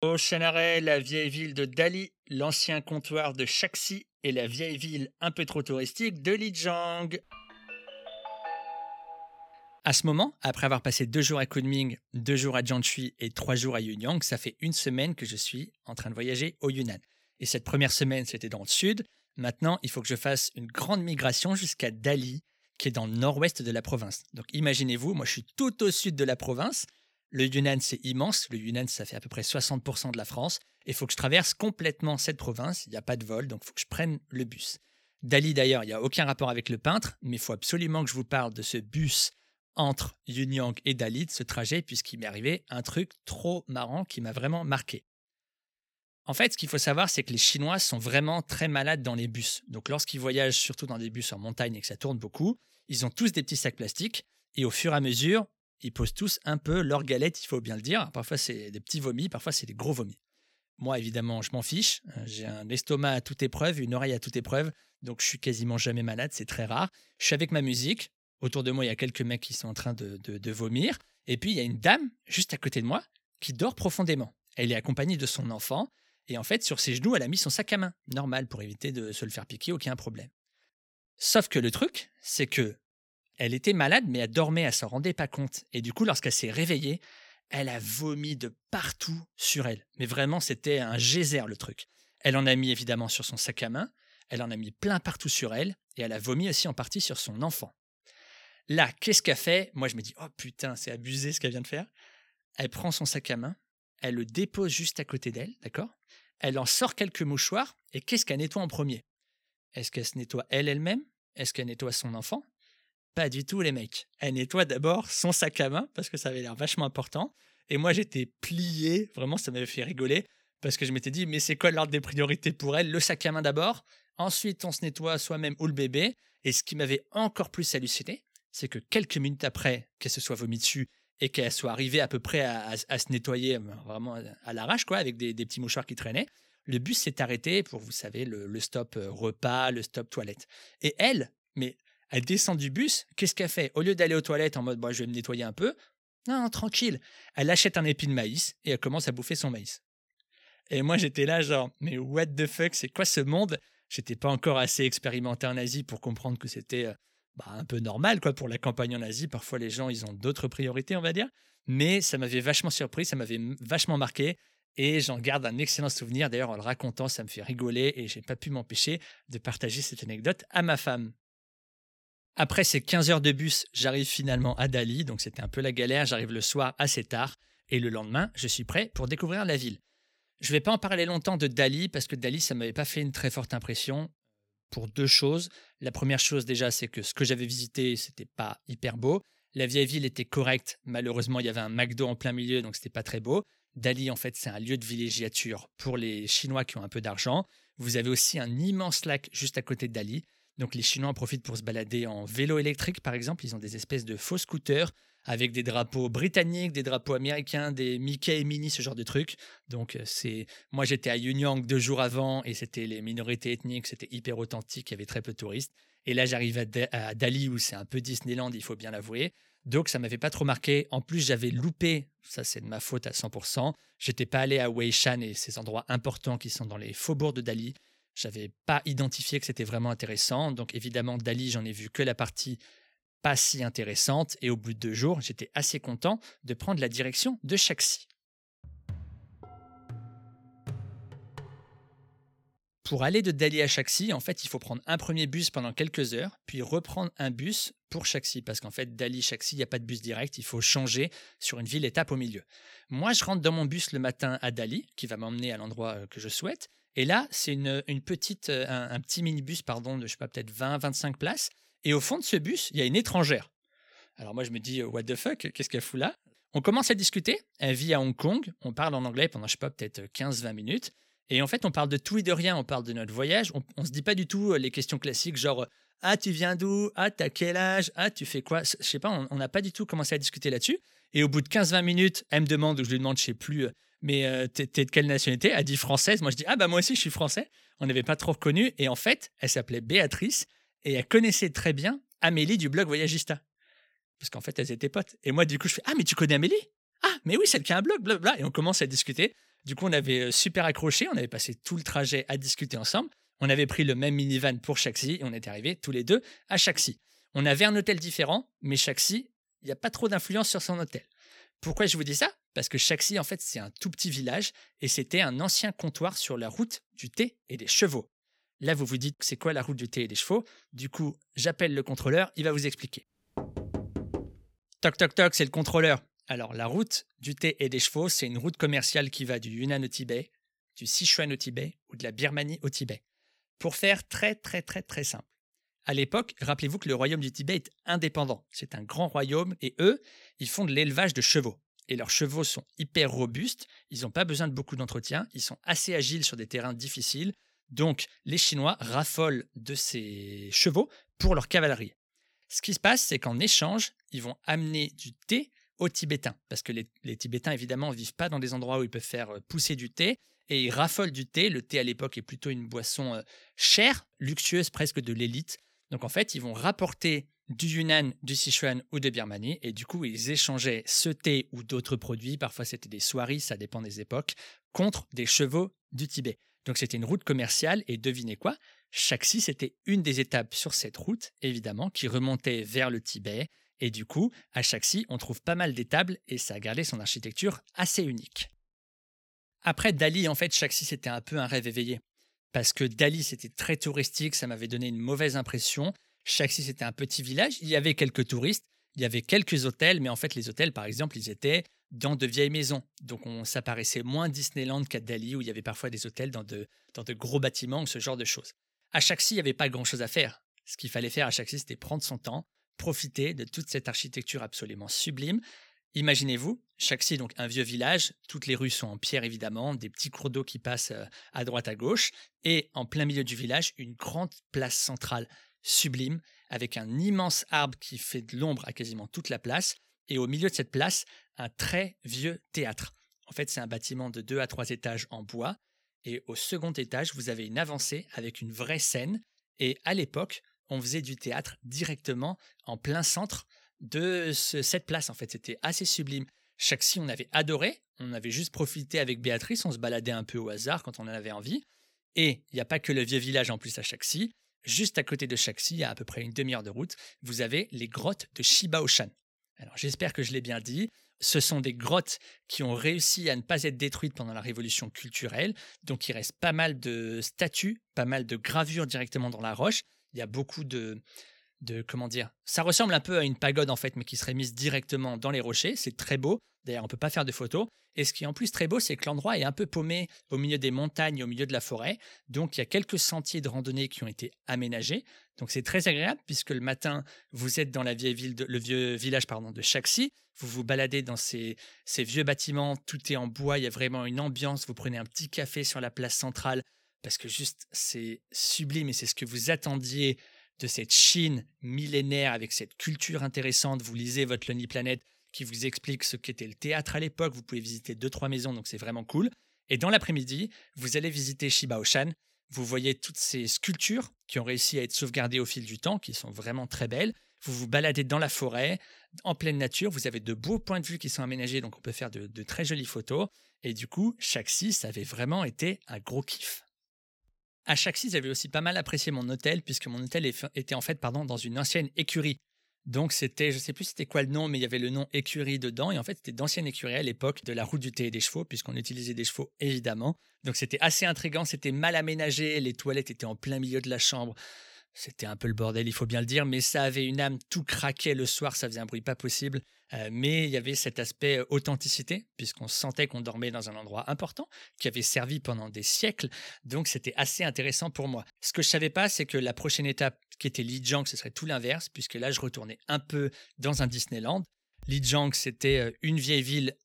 Prochain arrêt, la vieille ville de Dali, l'ancien comptoir de Shaxi et la vieille ville un peu trop touristique de Lijiang. À ce moment, après avoir passé deux jours à Kunming, deux jours à Jiangxi et trois jours à Yunyang, ça fait une semaine que je suis en train de voyager au Yunnan. Et cette première semaine, c'était dans le sud. Maintenant, il faut que je fasse une grande migration jusqu'à Dali, qui est dans le nord-ouest de la province. Donc imaginez-vous, moi je suis tout au sud de la province. Le Yunnan, c'est immense. Le Yunnan, ça fait à peu près 60% de la France. Il faut que je traverse complètement cette province. Il n'y a pas de vol, donc il faut que je prenne le bus. Dali, d'ailleurs, il n'y a aucun rapport avec le peintre, mais il faut absolument que je vous parle de ce bus entre Yunyang et Dali, de ce trajet, puisqu'il m'est arrivé un truc trop marrant qui m'a vraiment marqué. En fait, ce qu'il faut savoir, c'est que les Chinois sont vraiment très malades dans les bus. Donc, lorsqu'ils voyagent, surtout dans des bus en montagne et que ça tourne beaucoup, ils ont tous des petits sacs plastiques. Et au fur et à mesure, ils posent tous un peu leur galette, il faut bien le dire. Parfois, c'est des petits vomis, parfois, c'est des gros vomis. Moi, évidemment, je m'en fiche. J'ai un estomac à toute épreuve, une oreille à toute épreuve. Donc, je suis quasiment jamais malade, c'est très rare. Je suis avec ma musique. Autour de moi, il y a quelques mecs qui sont en train de, vomir. Et puis, il y a une dame juste à côté de moi qui dort profondément. Elle est accompagnée de son enfant. Et en fait, sur ses genoux, elle a mis son sac à main, normal, pour éviter de se le faire piquer, aucun problème. Sauf que le truc, c'est que elle était malade, mais elle dormait, elle s'en rendait pas compte. Et du coup, lorsqu'elle s'est réveillée, elle a vomi de partout sur elle. Mais vraiment, c'était un geyser le truc. Elle en a mis évidemment sur son sac à main, elle en a mis plein partout sur elle, et elle a vomi aussi en partie sur son enfant. Là, qu'est-ce qu'elle fait? Moi, je me dis, oh putain, c'est abusé ce qu'elle vient de faire. Elle prend son sac à main, elle le dépose juste à côté d'elle, d'accord? Elle en sort quelques mouchoirs, et qu'est-ce qu'elle nettoie en premier? Est-ce qu'elle se nettoie elle elle-même? Est-ce qu'elle nettoie son enfant? Pas du tout, les mecs. Elle nettoie d'abord son sac à main, parce que ça avait l'air vachement important. Et moi, j'étais plié, vraiment, ça m'avait fait rigoler, parce que je m'étais dit, mais c'est quoi l'ordre des priorités pour elle? Le sac à main d'abord, ensuite on se nettoie soi-même ou le bébé. Et ce qui m'avait encore plus halluciné, c'est que quelques minutes après qu'elle se soit vomi dessus et qu'elle soit arrivée à peu près à, se nettoyer euh, vraiment à l'arrache, quoi, avec des, petits mouchoirs qui traînaient, le bus s'est arrêté pour, vous savez, le, stop euh, repas, le stop toilette. Et elle, mais elle descend du bus, qu'est-ce qu'elle fait? Au lieu d'aller aux toilettes en mode, bon, je vais me nettoyer un peu, non, tranquille, elle achète un épi de maïs et elle commence à bouffer son maïs. Et moi, j'étais là, genre, mais what the fuck, c'est quoi ce monde? J'étais pas encore assez expérimenté en Asie pour comprendre que c'était euh, bah, un peu normal quoi pour la campagne en Asie. Parfois, les gens, ils ont d'autres priorités, on va dire. Mais ça m'avait vachement surpris, ça m'avait vachement marqué. Et j'en garde un excellent souvenir. D'ailleurs, en le racontant, ça me fait rigoler et j'ai pas pu m'empêcher de partager cette anecdote à ma femme. Après ces 15 heures de bus, j'arrive finalement à Dali, donc c'était un peu la galère. J'arrive le soir assez tard et le lendemain, je suis prêt pour découvrir la ville. Je ne vais pas en parler longtemps de Dali parce que Dali, ça m'avait pas fait une très forte impression pour deux choses. La première chose déjà, c'est que ce que j'avais visité, c'était pas hyper beau. La vieille ville était correcte. Malheureusement, il y avait un McDo en plein milieu, donc c'était pas très beau. Dali, en fait, c'est un lieu de villégiature pour les Chinois qui ont un peu d'argent. Vous avez aussi un immense lac juste à côté de Dali. Donc les Chinois en profitent pour se balader en vélo électrique, par exemple. Ils ont des espèces de faux scooters avec des drapeaux britanniques, des drapeaux américains, des Mickey et Minnie, ce genre de trucs. Donc euh, c'est, moi j'étais à Yunyang deux jours avant et c'était les minorités ethniques, c'était hyper authentique, il y avait très peu de touristes. Et là j'arrive à, Dali où c'est un peu Disneyland, il faut bien l'avouer. Donc ça m'avait pas trop marqué. En plus j'avais loupé, ça c'est de ma faute à 100%. J'étais pas allé à Weishan et ces endroits importants qui sont dans les faubourgs de Dali. J'avais pas identifié que c'était vraiment intéressant. Donc évidemment Dali j'en ai vu que la partie pas si intéressante et au bout de deux jours, j'étais assez content de prendre la direction de Shaxi. Pour aller de Dali à Shaxi, en fait, il faut prendre un premier bus pendant quelques heures, puis reprendre un bus pour Shaxi, parce qu'en fait, Dali-Shaxi, il n'y a pas de bus direct, il faut changer sur une ville-étape au milieu. Moi, je rentre dans mon bus le matin à Dali, qui va m'emmener à l'endroit euh, que je souhaite, et là, c'est une, petite, euh, un, un, petit minibus, pardon, de je sais pas, peut-être 20-25 places, et au fond de ce bus, il y a une étrangère. Alors moi, je me dis, what the fuck, qu'est-ce qu'elle fout là? On commence à discuter. Elle vit à Hong Kong. On parle en anglais pendant, je sais pas, peut-être 15-20 minutes. Et en fait, on parle de tout et de rien. On parle de notre voyage. On, ne se dit pas du tout euh, les questions classiques, genre Ah, tu viens d'où? Ah, t'as quel âge? Ah, tu fais quoi Je sais pas, on n'a pas du tout commencé à discuter là-dessus. Et au bout de 15-20 minutes, elle me demande, ou je lui demande, je sais plus, euh, mais euh, t'es de quelle nationalité Elle dit française. Moi, je dis, ah bah moi aussi, je suis français. On n'avait pas trop reconnu. Et en fait, elle s'appelait Béatrice et elle connaissait très bien Amélie du blog Voyagista. Parce qu'en fait, elles étaient potes. Et moi, du coup, je fais, ah, mais tu connais Amélie Ah, mais oui, celle qui a un blog, blablabla. Et on commence à discuter. Du coup, on avait euh, super accroché. On avait passé tout le trajet à discuter ensemble. On avait pris le même minivan pour Chaxi et on était arrivés tous les deux à Chaxi. On avait un hôtel différent, mais Chaxi, il n'y a pas trop d'influence sur son hôtel. Pourquoi je vous dis ça? Parce que Chaxi, en fait, c'est un tout petit village et c'était un ancien comptoir sur la route du thé et des chevaux. Là, vous vous dites, c'est quoi la route du thé et des chevaux? Du coup, j'appelle le contrôleur, il va vous expliquer. Toc toc toc, c'est le contrôleur. Alors, la route du thé et des chevaux, c'est une route commerciale qui va du Yunnan au Tibet, du Sichuan au Tibet ou de la Birmanie au Tibet. Pour faire très très très très simple. À l'époque, rappelez-vous que le royaume du Tibet est indépendant. C'est un grand royaume et eux, ils font de l'élevage de chevaux. Et leurs chevaux sont hyper robustes, ils n'ont pas besoin de beaucoup d'entretien, ils sont assez agiles sur des terrains difficiles. Donc, les Chinois raffolent de ces chevaux pour leur cavalerie. Ce qui se passe, c'est qu'en échange, ils vont amener du thé aux Tibétains. Parce que les, Tibétains, évidemment, ne vivent pas dans des endroits où ils peuvent faire euh, pousser du thé. Et ils raffolent du thé. Le thé, à l'époque, est plutôt une boisson euh, chère, luxueuse, presque de l'élite. Donc, en fait, ils vont rapporter du Yunnan, du Sichuan ou de Birmanie. Et du coup, ils échangeaient ce thé ou d'autres produits. Parfois, c'était des soieries, ça dépend des époques, contre des chevaux du Tibet. Donc, c'était une route commerciale. Et devinez quoi Chaxi, c'était une des étapes sur cette route, évidemment, qui remontait vers le Tibet. Et du coup, à Chaxi, on trouve pas mal d'étables et ça a gardé son architecture assez unique. Après Dali, en fait, Chaxi, c'était un peu un rêve éveillé. Parce que Dali, c'était très touristique, ça m'avait donné une mauvaise impression. Chaxi, c'était un petit village, il y avait quelques touristes, il y avait quelques hôtels, mais en fait, les hôtels, par exemple, ils étaient dans de vieilles maisons. Donc, on, ça paraissait moins Disneyland qu'à Dali, où il y avait parfois des hôtels dans de, dans de gros bâtiments ou ce genre de choses. À Chaxi, il n'y avait pas grand-chose à faire. Ce qu'il fallait faire à Chaxi, c'était prendre son temps, profiter de toute cette architecture absolument sublime. Imaginez-vous, Chaxi, donc un vieux village, toutes les rues sont en pierre évidemment, des petits cours d'eau qui passent euh, à droite à gauche, et en plein milieu du village, une grande place centrale sublime, avec un immense arbre qui fait de l'ombre à quasiment toute la place, et au milieu de cette place, un très vieux théâtre. En fait, c'est un bâtiment de deux à trois étages en bois, et au second étage, vous avez une avancée avec une vraie scène, et à l'époque, on faisait du théâtre directement en plein centre de cette place. En fait, c'était assez sublime. Chaque on avait adoré. On avait juste profité avec Béatrice. On se baladait un peu au hasard quand on en avait envie. Et il n'y a pas que le vieux village en plus à Chaxi. Juste à côté de Chaxi, à à peu près une demi-heure de route, vous avez les grottes de Shibaoshan. Alors j'espère que je l'ai bien dit. Ce sont des grottes qui ont réussi à ne pas être détruites pendant la révolution culturelle. Donc il reste pas mal de statues, pas mal de gravures directement dans la roche. Il y a beaucoup de, de comment dire Ça ressemble un peu à une pagode en fait, mais qui serait mise directement dans les rochers. C'est très beau. D'ailleurs, on peut pas faire de photos. Et ce qui est en plus très beau, c'est que l'endroit est un peu paumé au milieu des montagnes, au milieu de la forêt. Donc, il y a quelques sentiers de randonnée qui ont été aménagés. Donc, c'est très agréable puisque le matin, vous êtes dans la vieille ville, le vieux village pardon de Chaxi. Vous vous baladez dans ces, ces vieux bâtiments. Tout est en bois. Il y a vraiment une ambiance. Vous prenez un petit café sur la place centrale parce que juste c'est sublime et c'est ce que vous attendiez de cette Chine millénaire avec cette culture intéressante. Vous lisez votre Lonely Planet qui vous explique ce qu'était le théâtre à l'époque. Vous pouvez visiter deux, trois maisons, donc c'est vraiment cool. Et dans l'après-midi, vous allez visiter Shibaoshan. Vous voyez toutes ces sculptures qui ont réussi à être sauvegardées au fil du temps, qui sont vraiment très belles. Vous vous baladez dans la forêt, en pleine nature. Vous avez de beaux points de vue qui sont aménagés, donc on peut faire de, très jolies photos. Et du coup, chaque ça avait vraiment été un gros kiff. À Chaxi, j'avais aussi pas mal apprécié mon hôtel, puisque mon hôtel était en fait pardon, dans une ancienne écurie. Donc c'était, je sais plus c'était quoi le nom, mais il y avait le nom écurie dedans, et en fait c'était d'ancienne écurie à l'époque de la route du thé et des chevaux, puisqu'on utilisait des chevaux évidemment. Donc c'était assez intrigant, c'était mal aménagé, les toilettes étaient en plein milieu de la chambre. C'était un peu le bordel, il faut bien le dire, mais ça avait une âme, tout craquait le soir, ça faisait un bruit pas possible. Euh, mais il y avait cet aspect euh, authenticité, puisqu'on sentait qu'on dormait dans un endroit important, qui avait servi pendant des siècles. Donc c'était assez intéressant pour moi. Ce que je savais pas, c'est que la prochaine étape, qui était Lijiang, ce serait tout l'inverse, puisque là, je retournais un peu dans un Disneyland. Lijiang, c'était euh, une vieille ville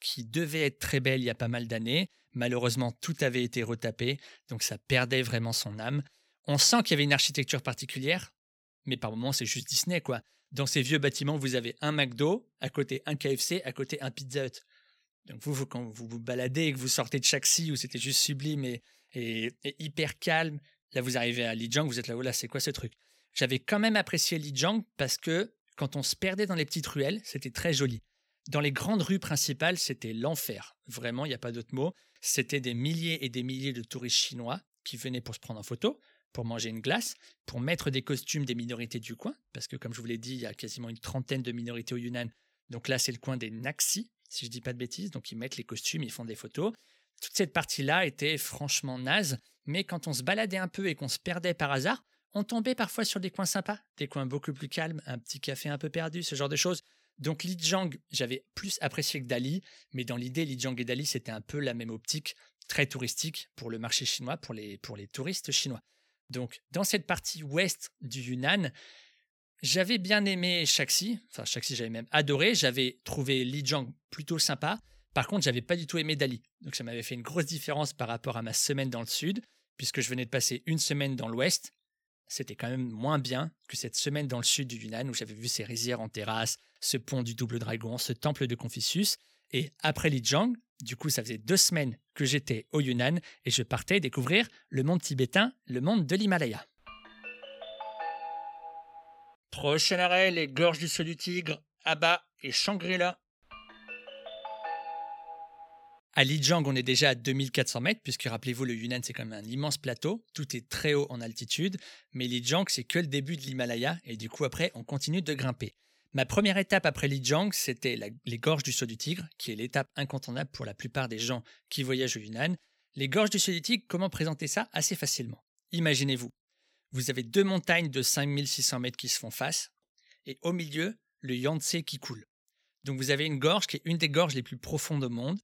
qui devait être très belle il y a pas mal d'années. Malheureusement, tout avait été retapé, donc ça perdait vraiment son âme. On sent qu'il y avait une architecture particulière, mais par moments, c'est juste Disney, quoi. Dans ces vieux bâtiments, vous avez un McDo, à côté un KFC, à côté un Pizza Hut. Donc vous, quand vous vous baladez et que vous sortez de Shaxi où c'était juste sublime et hyper calme, là vous arrivez à Lijiang, vous êtes là, oh là, c'est quoi ce truc? J'avais quand même apprécié Lijiang parce que quand on se perdait dans les petites ruelles, c'était très joli. Dans les grandes rues principales, c'était l'enfer. Vraiment, il n'y a pas d'autre mot. C'était des milliers et des milliers de touristes chinois qui venaient pour se prendre en photo, pour manger une glace, pour mettre des costumes des minorités du coin, parce que comme je vous l'ai dit, il y a quasiment une trentaine de minorités au Yunnan. Donc là, c'est le coin des Naxi, si je dis pas de bêtises. Donc ils mettent les costumes, ils font des photos. Toute cette partie-là était franchement naze, mais quand on se baladait un peu et qu'on se perdait par hasard, on tombait parfois sur des coins sympas, des coins beaucoup plus calmes, un petit café un peu perdu, ce genre de choses. Donc Lijiang, j'avais plus apprécié que Dali, mais dans l'idée, Lijiang et Dali, c'était un peu la même optique, très touristique pour le marché chinois, pour les, pour les touristes chinois. Donc dans cette partie ouest du Yunnan, j'avais bien aimé Shaxi, enfin Shaxi j'avais même adoré, j'avais trouvé Lijiang plutôt sympa, par contre j'avais pas du tout aimé Dali, donc ça m'avait fait une grosse différence par rapport à ma semaine dans le sud, puisque je venais de passer une semaine dans l'ouest, c'était quand même moins bien que cette semaine dans le sud du Yunnan où j'avais vu ces rizières en terrasse, ce pont du double dragon, ce temple de Confucius. Et après Lijiang, du coup, ça faisait deux semaines que j'étais au Yunnan et je partais découvrir le monde tibétain, le monde de l'Himalaya. Prochain arrêt, les gorges du Sceau du Tigre, Abba et Shangri-La. À Lijiang, on est déjà à 2400 mètres, puisque rappelez-vous, le Yunnan, c'est quand même un immense plateau. Tout est très haut en altitude. Mais Lijiang, c'est que le début de l'Himalaya. Et du coup, après, on continue de grimper. Ma première étape après Lijiang, c'était les gorges du Sceau du Tigre, qui est l'étape incontournable pour la plupart des gens qui voyagent au Yunnan. Les gorges du Sceau du Tigre, comment présenter ça Assez facilement? Imaginez-vous, vous avez deux montagnes de 5600 mètres qui se font face, et au milieu, le Yangtze qui coule. Donc vous avez une gorge qui est une des gorges les plus profondes au monde,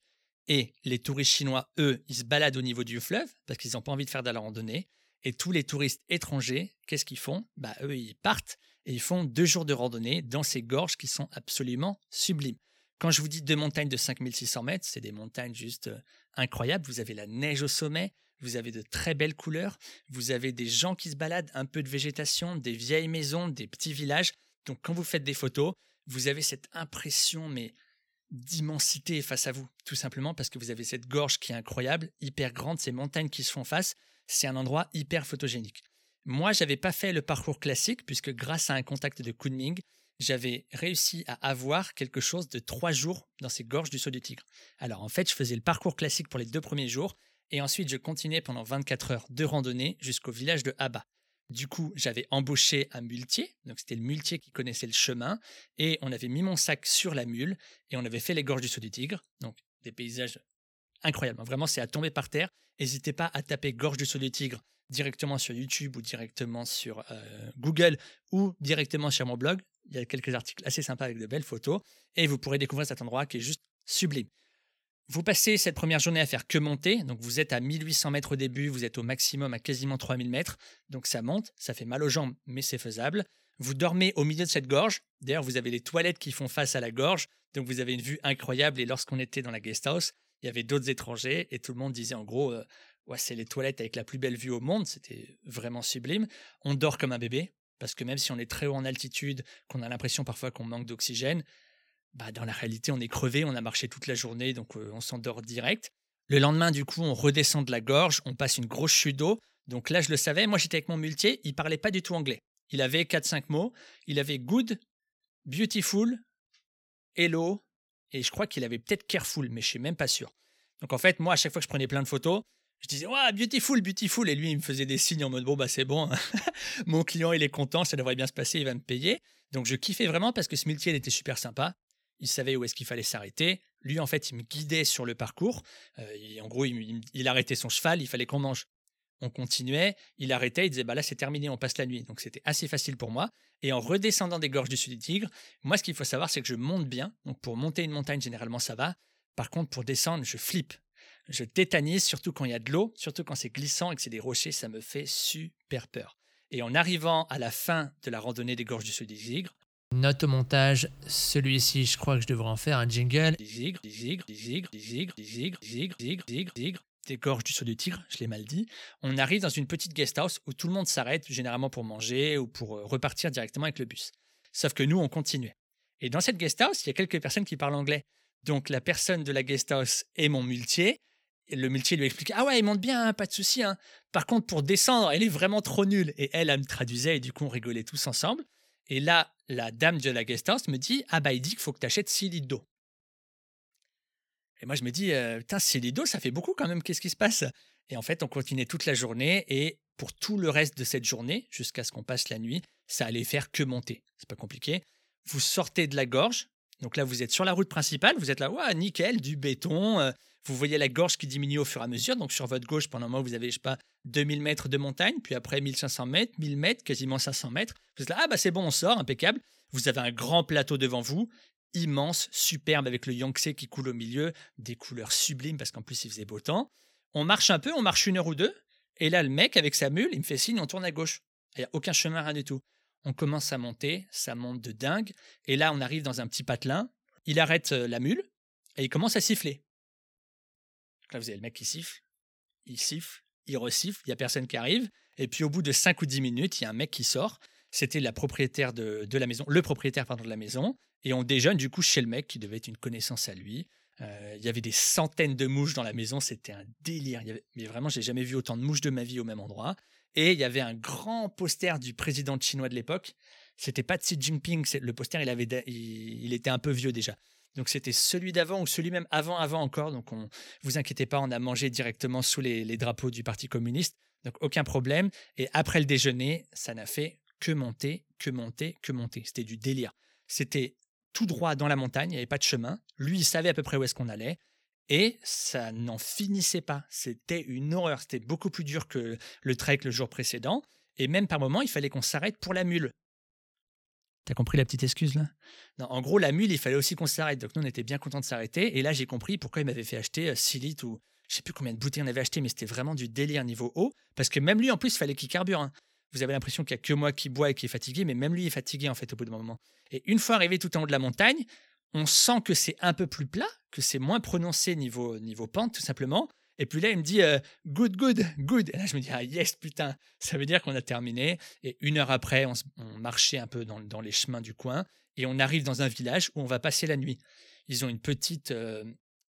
et les touristes chinois, eux, ils se baladent au niveau du fleuve parce qu'ils n'ont pas envie de faire de la randonnée. Et tous les touristes étrangers, qu'est-ce qu'ils font? Bah eux, ils partent et ils font deux jours de randonnée dans ces gorges qui sont absolument sublimes. Quand je vous dis deux montagnes de 5600 mètres, c'est des montagnes juste euh, incroyables. Vous avez la neige au sommet, vous avez de très belles couleurs, vous avez des gens qui se baladent, un peu de végétation, des vieilles maisons, des petits villages. Donc quand vous faites des photos, vous avez cette impression, mais d'immensité face à vous, tout simplement parce que vous avez cette gorge qui est incroyable, hyper grande, ces montagnes qui se font face, c'est un endroit hyper photogénique. Moi, j'avais pas fait le parcours classique puisque grâce à un contact de Kunming, j'avais réussi à avoir quelque chose de trois jours dans ces gorges du Saut du Tigre. Alors en fait, je faisais le parcours classique pour les deux premiers jours et ensuite je continuais pendant 24 heures de randonnée jusqu'au village de Haba. Du coup, j'avais embauché un muletier, donc c'était le muletier qui connaissait le chemin, et on avait mis mon sac sur la mule, et on avait fait les gorges du Saut du Tigre, donc des paysages incroyables. Vraiment, c'est à tomber par terre. N'hésitez pas à taper gorge du Saut du Tigre directement sur YouTube ou directement sur euh, Google ou directement sur mon blog. Il y a quelques articles assez sympas avec de belles photos, et vous pourrez découvrir cet endroit qui est juste sublime. Vous passez cette première journée à faire que monter, donc vous êtes à 1800 mètres au début, vous êtes au maximum à quasiment 3000 mètres, donc ça monte, ça fait mal aux jambes, mais c'est faisable. Vous dormez au milieu de cette gorge, d'ailleurs vous avez les toilettes qui font face à la gorge, donc vous avez une vue incroyable, et lorsqu'on était dans la guest house, il y avait d'autres étrangers, et tout le monde disait en gros, euh, ouais, c'est les toilettes avec la plus belle vue au monde, c'était vraiment sublime. On dort comme un bébé, parce que même si on est très haut en altitude, qu'on a l'impression parfois qu'on manque d'oxygène, bah, dans la réalité, on est crevé, on a marché toute la journée, donc euh, on s'endort direct. Le lendemain, du coup, on redescend de la gorge, on passe une grosse chute d'eau. Donc là, je le savais, moi j'étais avec mon muletier, il parlait pas du tout anglais. Il avait 4-5 mots. Il avait good, beautiful, hello, et je crois qu'il avait peut-être careful, mais je suis même pas sûr. Donc en fait, moi, à chaque fois que je prenais plein de photos, je disais, ouais, beautiful, beautiful. Et lui, il me faisait des signes en mode, bon, bah, c'est bon. Mon client, il est content, ça devrait bien se passer, il va me payer. Donc, je kiffais vraiment parce que ce il était super sympa. Il savait où est-ce qu'il fallait s'arrêter. Lui, en fait, il me guidait sur le parcours. Euh, en gros, il arrêtait son cheval, il fallait qu'on mange. On continuait, il arrêtait, il disait, bah là, c'est terminé, on passe la nuit. Donc, c'était assez facile pour moi. Et en redescendant des gorges du Sud du Tigre, moi, ce qu'il faut savoir, c'est que je monte bien. Donc, pour monter une montagne, généralement, ça va. Par contre, pour descendre, je flippe je tétanise, surtout quand il y a de l'eau, surtout quand c'est glissant et que c'est des rochers, ça me fait super peur. Et en arrivant à la fin de la randonnée des gorges du Sud du Tigre, Note au montage, celui-ci, je crois que je devrais en faire un jingle. des zigres, des zigres, des zigres, des zigres, des gorges du Saut du Tigre, je l'ai mal dit, on arrive dans une petite guest house où tout le monde s'arrête, généralement pour manger ou pour euh, repartir directement avec le bus. Sauf que nous, on continuait. Et dans cette guest house, il y a quelques personnes qui parlent anglais. Donc la personne de la guest house est mon muletier. Et le muletier lui explique Ah ouais, il monte bien, hein, pas de souci. hein. Par contre, pour descendre, elle est vraiment trop nulle. Et elle, elle me traduisait et du coup, on rigolait tous ensemble. Et là, la dame de la guest house me dit Ah bah, il dit qu'il faut que tu achètes 6 litres d'eau. Et moi, je me dis euh, Putain, 6 litres d'eau, ça fait beaucoup quand même. Qu'est-ce qui se passe? Et en fait, on continuait toute la journée. Et pour tout le reste de cette journée, jusqu'à ce qu'on passe la nuit, ça allait faire que monter. C'est pas compliqué. Vous sortez de la gorge. Donc là, vous êtes sur la route principale. Vous êtes là, ouais, nickel, du béton. euh, vous voyez la gorge qui diminue au fur et à mesure. Donc sur votre gauche, pendant un moment, vous avez, je sais pas, 2000 mètres de montagne, puis après 1500 mètres, 1000 mètres, quasiment 500 mètres. Vous êtes là, ah bah c'est bon, on sort, impeccable. Vous avez un grand plateau devant vous, immense, superbe, avec le Yangtze qui coule au milieu, des couleurs sublimes parce qu'en plus il faisait beau temps. On marche un peu, on marche une heure ou deux, et là le mec avec sa mule, il me fait signe, on tourne à gauche. Il n'y a aucun chemin, rien du tout. On commence à monter, ça monte de dingue, et là on arrive dans un petit patelin, il arrête euh, la mule, et il commence à siffler. Là vous avez le mec qui siffle, il siffle, il resiffle, il n'y a personne qui arrive, et puis au bout de 5 ou 10 minutes, il y a un mec qui sort, c'était la propriétaire de, de la maison, le propriétaire pardon, de la maison, et on déjeune du coup chez le mec qui devait être une connaissance à lui. Euh, il y avait des centaines de mouches dans la maison, c'était un délire. Mais vraiment, j'ai jamais vu autant de mouches de ma vie au même endroit. Et il y avait un grand poster du président chinois de l'époque. C'était pas Xi Jinping, le poster, il, avait, il était un peu vieux déjà. Donc c'était celui d'avant ou celui même avant, avant encore. Donc on, vous inquiétez pas, on a mangé directement sous les, les drapeaux du Parti communiste. Donc aucun problème. Et après le déjeuner, ça n'a fait que monter, que monter, que monter. C'était du délire. C'était tout droit dans la montagne, il n'y avait pas de chemin. Lui, il savait à peu près où est-ce qu'on allait. Et ça n'en finissait pas. C'était une horreur. C'était beaucoup plus dur que le trek le jour précédent. Et même par moment, il fallait qu'on s'arrête pour la mule. T'as compris la petite excuse là? Non, en gros, la mule, il fallait aussi qu'on s'arrête. Donc nous, on était bien contents de s'arrêter. Et là, j'ai compris pourquoi il m'avait fait acheter 6 litres ou je sais plus combien de bouteilles on avait acheté, mais c'était vraiment du délire niveau eau. Parce que même lui, en plus, il fallait qu'il carbure. hein. Vous avez l'impression qu'il n'y a que moi qui bois et qui est fatigué, mais même lui est fatigué en fait au bout d'un moment. Et une fois arrivé tout en haut de la montagne, on sent que c'est un peu plus plat, que c'est moins prononcé niveau, niveau pente, tout simplement. Et puis là, il me dit euh, good, good, good. Et là, je me dis ah yes, putain, ça veut dire qu'on a terminé. Et une heure après, on, marchait un peu dans, dans les chemins du coin et on arrive dans un village où on va passer la nuit. Ils ont une petite, euh,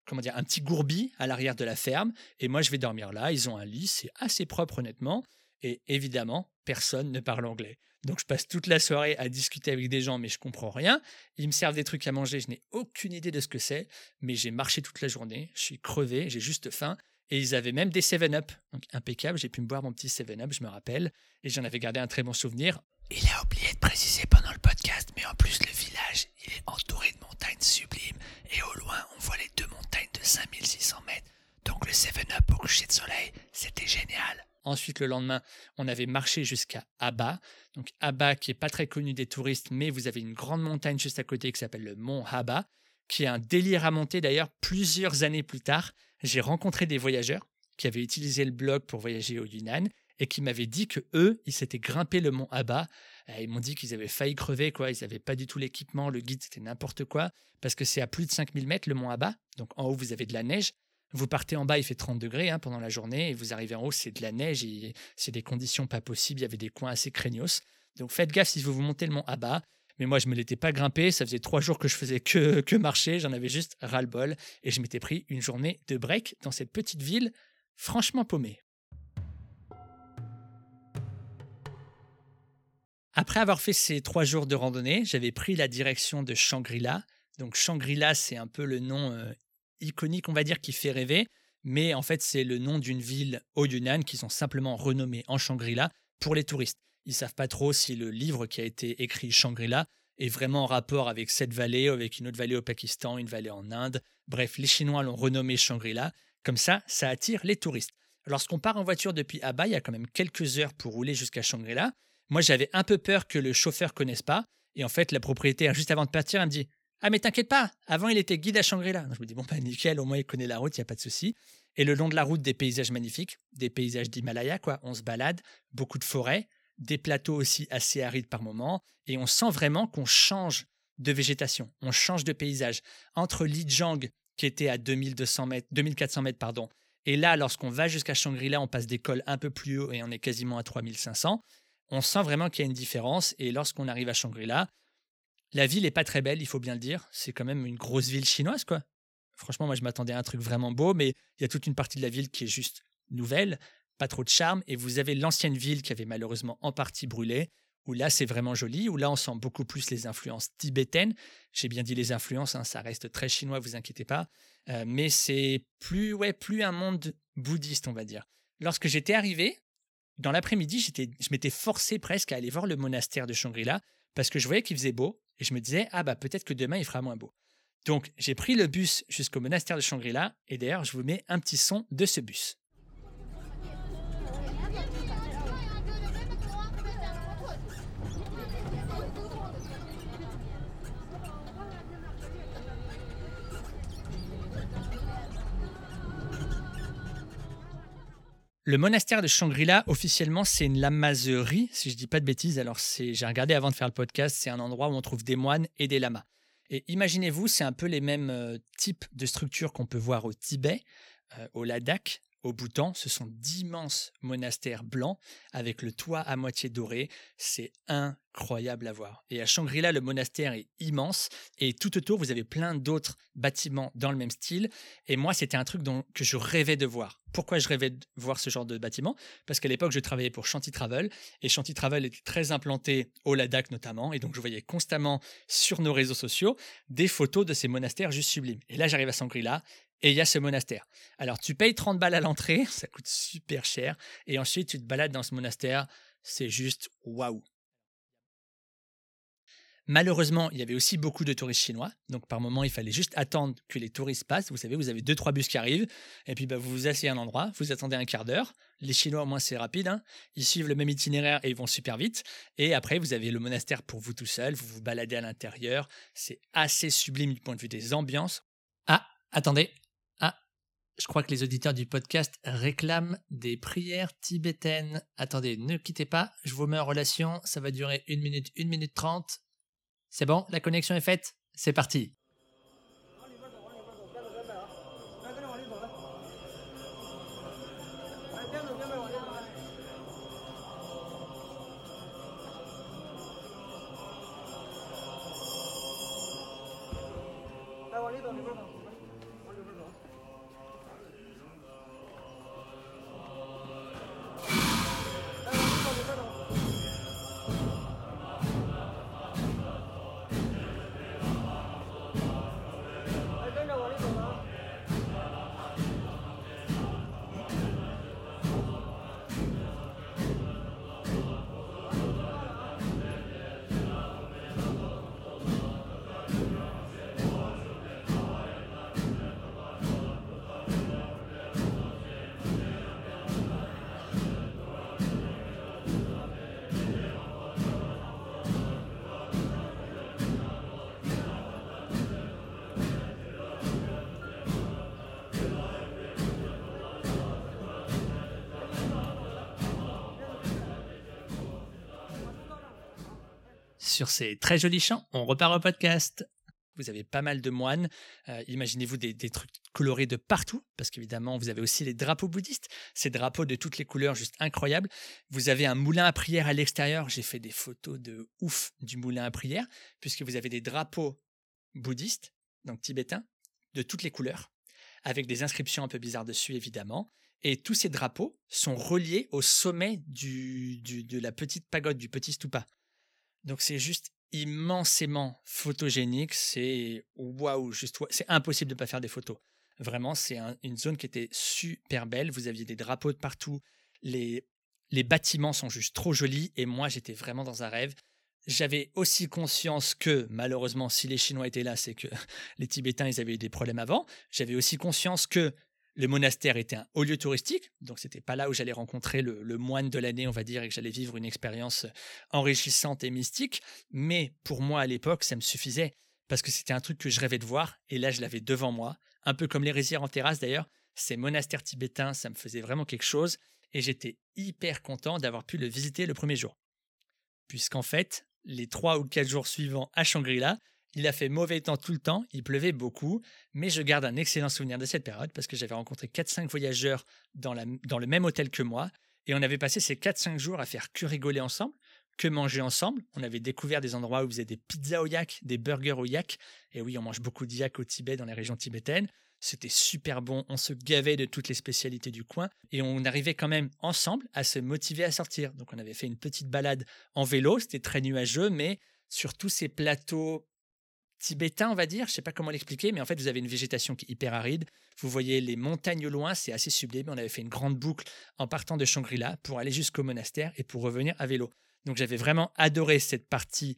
comment dire, un petit gourbi à l'arrière de la ferme. Et moi, je vais dormir là. Ils ont un lit, c'est assez propre, honnêtement. Et évidemment, personne ne parle anglais. Donc je passe toute la soirée à discuter avec des gens, mais je comprends rien. Ils me servent des trucs à manger, je n'ai aucune idée de ce que c'est, mais j'ai marché toute la journée, je suis crevé, j'ai juste faim. Et ils avaient même des 7-Up, donc impeccable, j'ai pu me boire mon petit 7-Up, je me rappelle, et j'en avais gardé un très bon souvenir. Il a oublié de préciser pendant le podcast, mais en plus le village, il est entouré de montagnes sublimes, et au loin, on voit les deux montagnes de 5600 mètres. Donc le 7-Up au coucher de soleil, c'était génial. Ensuite, le lendemain, on avait marché jusqu'à Aba. Donc Aba, qui est pas très connu des touristes, mais vous avez une grande montagne juste à côté qui s'appelle le mont Haba, qui est un délire à monter. D'ailleurs, plusieurs années plus tard, j'ai rencontré des voyageurs qui avaient utilisé le blog pour voyager au Yunnan et qui m'avaient dit que eux, ils s'étaient grimpés le mont Haba. Euh, Ils m'ont dit qu'ils avaient failli crever, quoi. Ils n'avaient pas du tout l'équipement, le guide, c'était n'importe quoi, parce que c'est à plus de 5000 mètres le mont Haba. Donc en haut, vous avez de la neige. Vous partez en bas, il fait 30 degrés hein, pendant la journée, et vous arrivez en haut, c'est de la neige, et c'est des conditions pas possibles, il y avait des coins assez craignos. Donc faites gaffe si vous vous montez le mont Abba. Mais moi, je me l'étais pas grimpé, ça faisait trois jours que je faisais que, que marcher, j'en avais juste ras-le-bol, et je m'étais pris une journée de break dans cette petite ville franchement paumée. Après avoir fait ces trois jours de randonnée, j'avais pris la direction de Shangri-La. Donc Shangri-La, c'est un peu le nom euh, iconique, on va dire, qui fait rêver. Mais en fait, c'est le nom d'une ville au Yunnan qu'ils ont simplement renommée en Shangri-La pour les touristes. Ils savent pas trop si le livre qui a été écrit Shangri-La est vraiment en rapport avec cette vallée, avec une autre vallée au Pakistan, une vallée en Inde. Bref, les Chinois l'ont renommé Shangri-La. Comme ça, ça attire les touristes. Lorsqu'on part en voiture depuis Aba, il y a quand même quelques heures pour rouler jusqu'à Shangri-La. Moi, j'avais un peu peur que le chauffeur connaisse pas. Et en fait, la propriétaire, juste avant de partir, elle me dit Ah, mais t'inquiète pas, avant, il était guide à Shangri-La. Je me dis Bon, bah, nickel, au moins, il connaît la route, il n'y a pas de souci. Et le long de la route, des paysages magnifiques, des paysages d'Himalaya, quoi. On se balade, beaucoup de forêts, des plateaux aussi assez arides par moments. Et on sent vraiment qu'on change de végétation, on change de paysage. Entre Lijiang, qui était à 2200 mètres, 2400 mètres, pardon, et là, lorsqu'on va jusqu'à Shangri-La, on passe des cols un peu plus haut et on est quasiment à 3500 on sent vraiment qu'il y a une différence. Et lorsqu'on arrive à Shangri-La, la ville est pas très belle, il faut bien le dire. C'est quand même une grosse ville chinoise, quoi. Franchement, moi, je m'attendais à un truc vraiment beau, mais il y a toute une partie de la ville qui est juste nouvelle, pas trop de charme. Et vous avez l'ancienne ville qui avait malheureusement en partie brûlé, où là, c'est vraiment joli, où là, on sent beaucoup plus les influences tibétaines. J'ai bien dit les influences, hein, ça reste très chinois, vous inquiétez pas. Euh, mais c'est plus, ouais, plus un monde bouddhiste, on va dire. Lorsque j'étais arrivé, dans l'après-midi, je m'étais forcé presque à aller voir le monastère de Shangri-La parce que je voyais qu'il faisait beau et je me disais, ah bah peut-être que demain il fera moins beau. Donc j'ai pris le bus jusqu'au monastère de Shangri-La et d'ailleurs je vous mets un petit son de ce bus. Le monastère de Shangri-La, officiellement, c'est une lamaserie, si je dis pas de bêtises. Alors, j'ai regardé avant de faire le podcast, c'est un endroit où on trouve des moines et des lamas. Et imaginez-vous, c'est un peu les mêmes euh, types de structures qu'on peut voir au Tibet, euh, au Ladakh, au Bhoutan. Ce sont d'immenses monastères blancs avec le toit à moitié doré. C'est incroyable à voir. Et à Shangri-La, le monastère est immense et tout autour, vous avez plein d'autres bâtiments dans le même style. Et moi, c'était un truc dont, que je rêvais de voir. Pourquoi je rêvais de voir ce genre de bâtiment Parce qu'à l'époque, je travaillais pour Shanti Travel et Shanti Travel était très implanté au Ladakh notamment. Et donc, je voyais constamment sur nos réseaux sociaux des photos de ces monastères juste sublimes. Et là, j'arrive à Shangri-La et il y a ce monastère. Alors, tu payes 30 balles à l'entrée, ça coûte super cher. Et ensuite, tu te balades dans ce monastère, c'est juste waouh. Malheureusement, il y avait aussi beaucoup de touristes chinois. Donc, par moment, il fallait juste attendre que les touristes passent. Vous savez, vous avez deux, trois bus qui arrivent. Et puis, bah, vous vous asseyez à un endroit, vous attendez un quart d'heure. Les Chinois, au moins, c'est rapide. hein. Ils suivent le même itinéraire et ils vont super vite. Et après, vous avez le monastère pour vous tout seul. Vous vous baladez à l'intérieur. C'est assez sublime du point de vue des ambiances. Ah, attendez. Ah, je crois que les auditeurs du podcast réclament des prières tibétaines. Attendez, ne quittez pas. Je vous mets en relation. Ça va durer une minute, une minute trente. C'est bon, la connexion est faite C'est parti. 'Sur ces très jolis chants, on repart au podcast. Vous avez pas mal de moines. Euh, Imaginez-vous des, trucs colorés de partout, parce qu'évidemment, vous avez aussi les drapeaux bouddhistes, ces drapeaux de toutes les couleurs, juste incroyables. Vous avez un moulin à prière à l'extérieur. J'ai fait des photos de ouf du moulin à prière, puisque vous avez des drapeaux bouddhistes, donc tibétains, de toutes les couleurs, avec des inscriptions un peu bizarres dessus, évidemment. Et tous ces drapeaux sont reliés au sommet de la petite pagode, du petit stupa. Donc c'est juste immensément photogénique. C'est waouh, c'est impossible de ne pas faire des photos. Vraiment, c'est un- une zone qui était super belle. Vous aviez des drapeaux de partout. Les, les bâtiments sont juste trop jolis. Et moi, j'étais vraiment dans un rêve. J'avais aussi conscience que, malheureusement, si les Chinois étaient là, c'est que les Tibétains, ils avaient eu des problèmes avant. J'avais aussi conscience que le monastère était un haut lieu touristique, donc c'était pas là où j'allais rencontrer le, le moine de l'année, on va dire, et que j'allais vivre une expérience enrichissante et mystique. Mais pour moi, à l'époque, ça me suffisait parce que c'était un truc que je rêvais de voir, et là, je l'avais devant moi, un peu comme les rizières en terrasse d'ailleurs. Ces monastères tibétains, ça me faisait vraiment quelque chose, et j'étais hyper content d'avoir pu le visiter le premier jour. Puisqu'en fait, les trois ou quatre jours suivants à Shangri-La, il a fait mauvais temps tout le temps, il pleuvait beaucoup, mais je garde un excellent souvenir de cette période parce que j'avais rencontré 4-5 voyageurs dans, la- dans le même hôtel que moi et on avait passé ces 4-5 jours à faire que rigoler ensemble, que manger ensemble. On avait découvert des endroits où vous avez des pizzas au yak, des burgers au yak. Et oui, on mange beaucoup de yak au Tibet, dans les régions tibétaines. C'était super bon, on se gavait de toutes les spécialités du coin et on arrivait quand même ensemble à se motiver à sortir. Donc on avait fait une petite balade en vélo, c'était très nuageux, mais sur tous ces plateaux tibétains, on va dire, je sais pas comment l'expliquer, mais en fait vous avez une végétation qui est hyper aride. Vous voyez les montagnes au loin, c'est assez sublime. On avait fait une grande boucle en partant de Shangri-La pour aller jusqu'au monastère et pour revenir à vélo. Donc j'avais vraiment adoré cette partie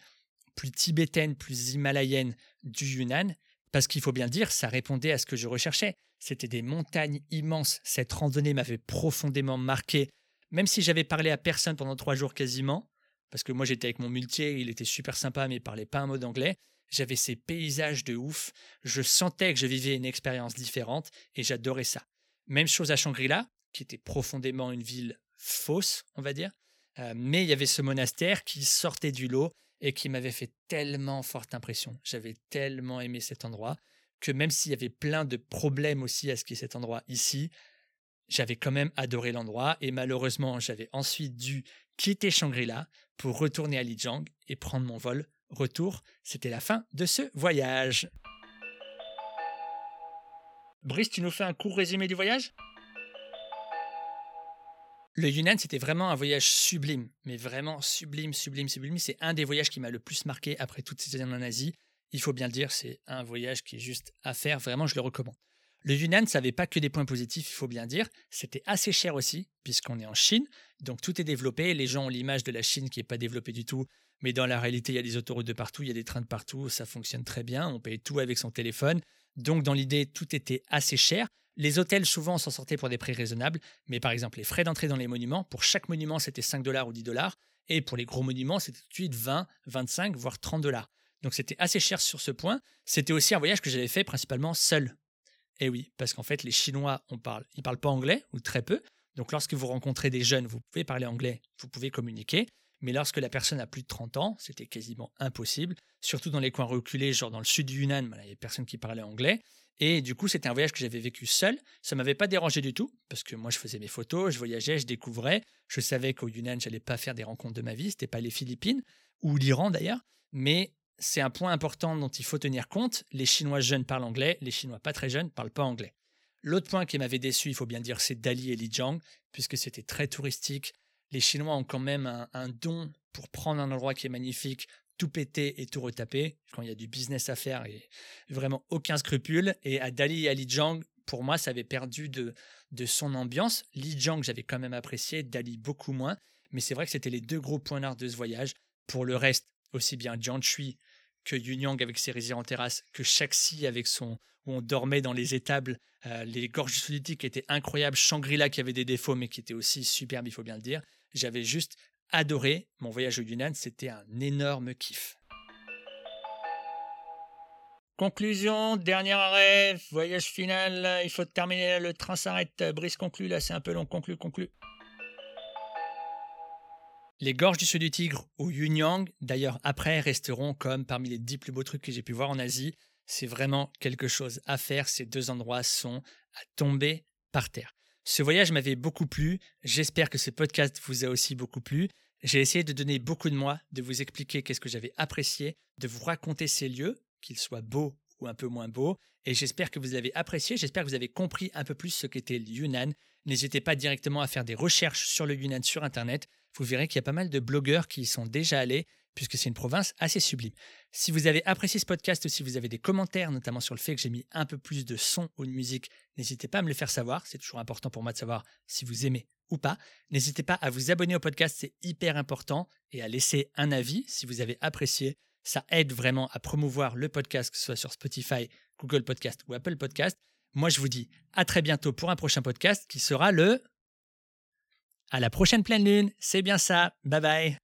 plus tibétaine, plus himalayenne du Yunnan, parce qu'il faut bien dire, ça répondait à ce que je recherchais. C'était des montagnes immenses. Cette randonnée m'avait profondément marqué, même si j'avais parlé à personne pendant trois jours quasiment, parce que moi j'étais avec mon muletier, il était super sympa, mais il parlait pas un mot d'anglais. J'avais ces paysages de ouf. Je sentais que je vivais une expérience différente et j'adorais ça. Même chose à Shangri-La, qui était profondément une ville fausse, on va dire. Euh, mais il y avait ce monastère qui sortait du lot et qui m'avait fait tellement forte impression. J'avais tellement aimé cet endroit que même s'il y avait plein de problèmes aussi à ce qui est cet endroit ici, j'avais quand même adoré l'endroit et malheureusement j'avais ensuite dû quitter Shangri-La pour retourner à Lijiang et prendre mon vol retour. C'était la fin de ce voyage. Brice, tu nous fais un court résumé du voyage? Le Yunnan, c'était vraiment un voyage sublime, mais vraiment sublime, sublime, sublime. C'est un des voyages qui m'a le plus marqué après toutes ces années en Asie. Il faut bien le dire, c'est un voyage qui est juste à faire. Vraiment, je le recommande. Le Yunnan, ça n'avait pas que des points positifs, il faut bien dire. C'était assez cher aussi, puisqu'on est en Chine. Donc tout est développé. Les gens ont l'image de la Chine qui n'est pas développée du tout. Mais dans la réalité, il y a des autoroutes de partout, il y a des trains de partout. Ça fonctionne très bien. On paye tout avec son téléphone. Donc dans l'idée, tout était assez cher. Les hôtels, souvent, s'en sortaient pour des prix raisonnables, mais par exemple, les frais d'entrée dans les monuments, pour chaque monument, c'était 5 dollars ou 10 dollars, et pour les gros monuments, c'était tout de suite 20, 25, voire 30 dollars. Donc c'était assez cher sur ce point. C'était aussi un voyage que j'avais fait principalement seul. Et oui, parce qu'en fait, les Chinois, on parle, ils parlent pas anglais, ou très peu. Donc lorsque vous rencontrez des jeunes, vous pouvez parler anglais, vous pouvez communiquer. Mais lorsque la personne a plus de 30 ans, c'était quasiment impossible. Surtout dans les coins reculés, genre dans le sud du Yunnan, il y avait personne qui parlait anglais. Et du coup, c'était un voyage que j'avais vécu seul. Ça m'avait pas dérangé du tout, parce que moi, je faisais mes photos, je voyageais, je découvrais. Je savais qu'au Yunnan, j'allais pas faire des rencontres de ma vie. C'était pas les Philippines ou l'Iran d'ailleurs. Mais c'est un point important dont il faut tenir compte. Les Chinois jeunes parlent anglais, les Chinois pas très jeunes parlent pas anglais. L'autre point qui m'avait déçu, il faut bien dire, c'est Dali et Lijiang, puisque c'était très touristique. Les Chinois ont quand même un, don pour prendre un endroit qui est magnifique, tout péter et tout retaper quand il y a du business à faire et vraiment aucun scrupule. Et à Dali et à Lijiang, pour moi, ça avait perdu de, son ambiance. Lijiang, j'avais quand même apprécié, Dali beaucoup moins. Mais c'est vrai que c'était les deux gros points noirs de ce voyage. Pour le reste, aussi bien Jianshui que Yunyang avec ses résidents en terrasse, que Shaxi avec son où on dormait dans les étables, euh, les gorges solitiques étaient incroyables, Shangri-La qui avait des défauts mais qui était aussi superbe, il faut bien le dire. J'avais juste adoré. Mon voyage au Yunnan, c'était un énorme kiff. Conclusion, dernier arrêt, voyage final, il faut terminer, le train s'arrête, Brice conclut, là c'est un peu long, conclut, conclut. Les gorges du Sud du Tigre au Yunyang, d'ailleurs après, resteront comme parmi les dix plus beaux trucs que j'ai pu voir en Asie. C'est vraiment quelque chose à faire, ces deux endroits sont à tomber par terre. Ce voyage m'avait beaucoup plu, j'espère que ce podcast vous a aussi beaucoup plu. J'ai essayé de donner beaucoup de moi, de vous expliquer qu'est-ce que j'avais apprécié, de vous raconter ces lieux, qu'ils soient beaux ou un peu moins beaux, et j'espère que vous avez apprécié, j'espère que vous avez compris un peu plus ce qu'était le Yunnan. N'hésitez pas directement à faire des recherches sur le Yunnan sur Internet, vous verrez qu'il y a pas mal de blogueurs qui y sont déjà allés, puisque c'est une province assez sublime. Si vous avez apprécié ce podcast si vous avez des commentaires, notamment sur le fait que j'ai mis un peu plus de son ou de musique, n'hésitez pas à me le faire savoir. C'est toujours important pour moi de savoir si vous aimez ou pas. N'hésitez pas à vous abonner au podcast, c'est hyper important, et à laisser un avis si vous avez apprécié. Ça aide vraiment à promouvoir le podcast, que ce soit sur Spotify, Google Podcast ou Apple Podcast. Moi, je vous dis à très bientôt pour un prochain podcast qui sera le... À la prochaine pleine lune, c'est bien ça. Bye bye.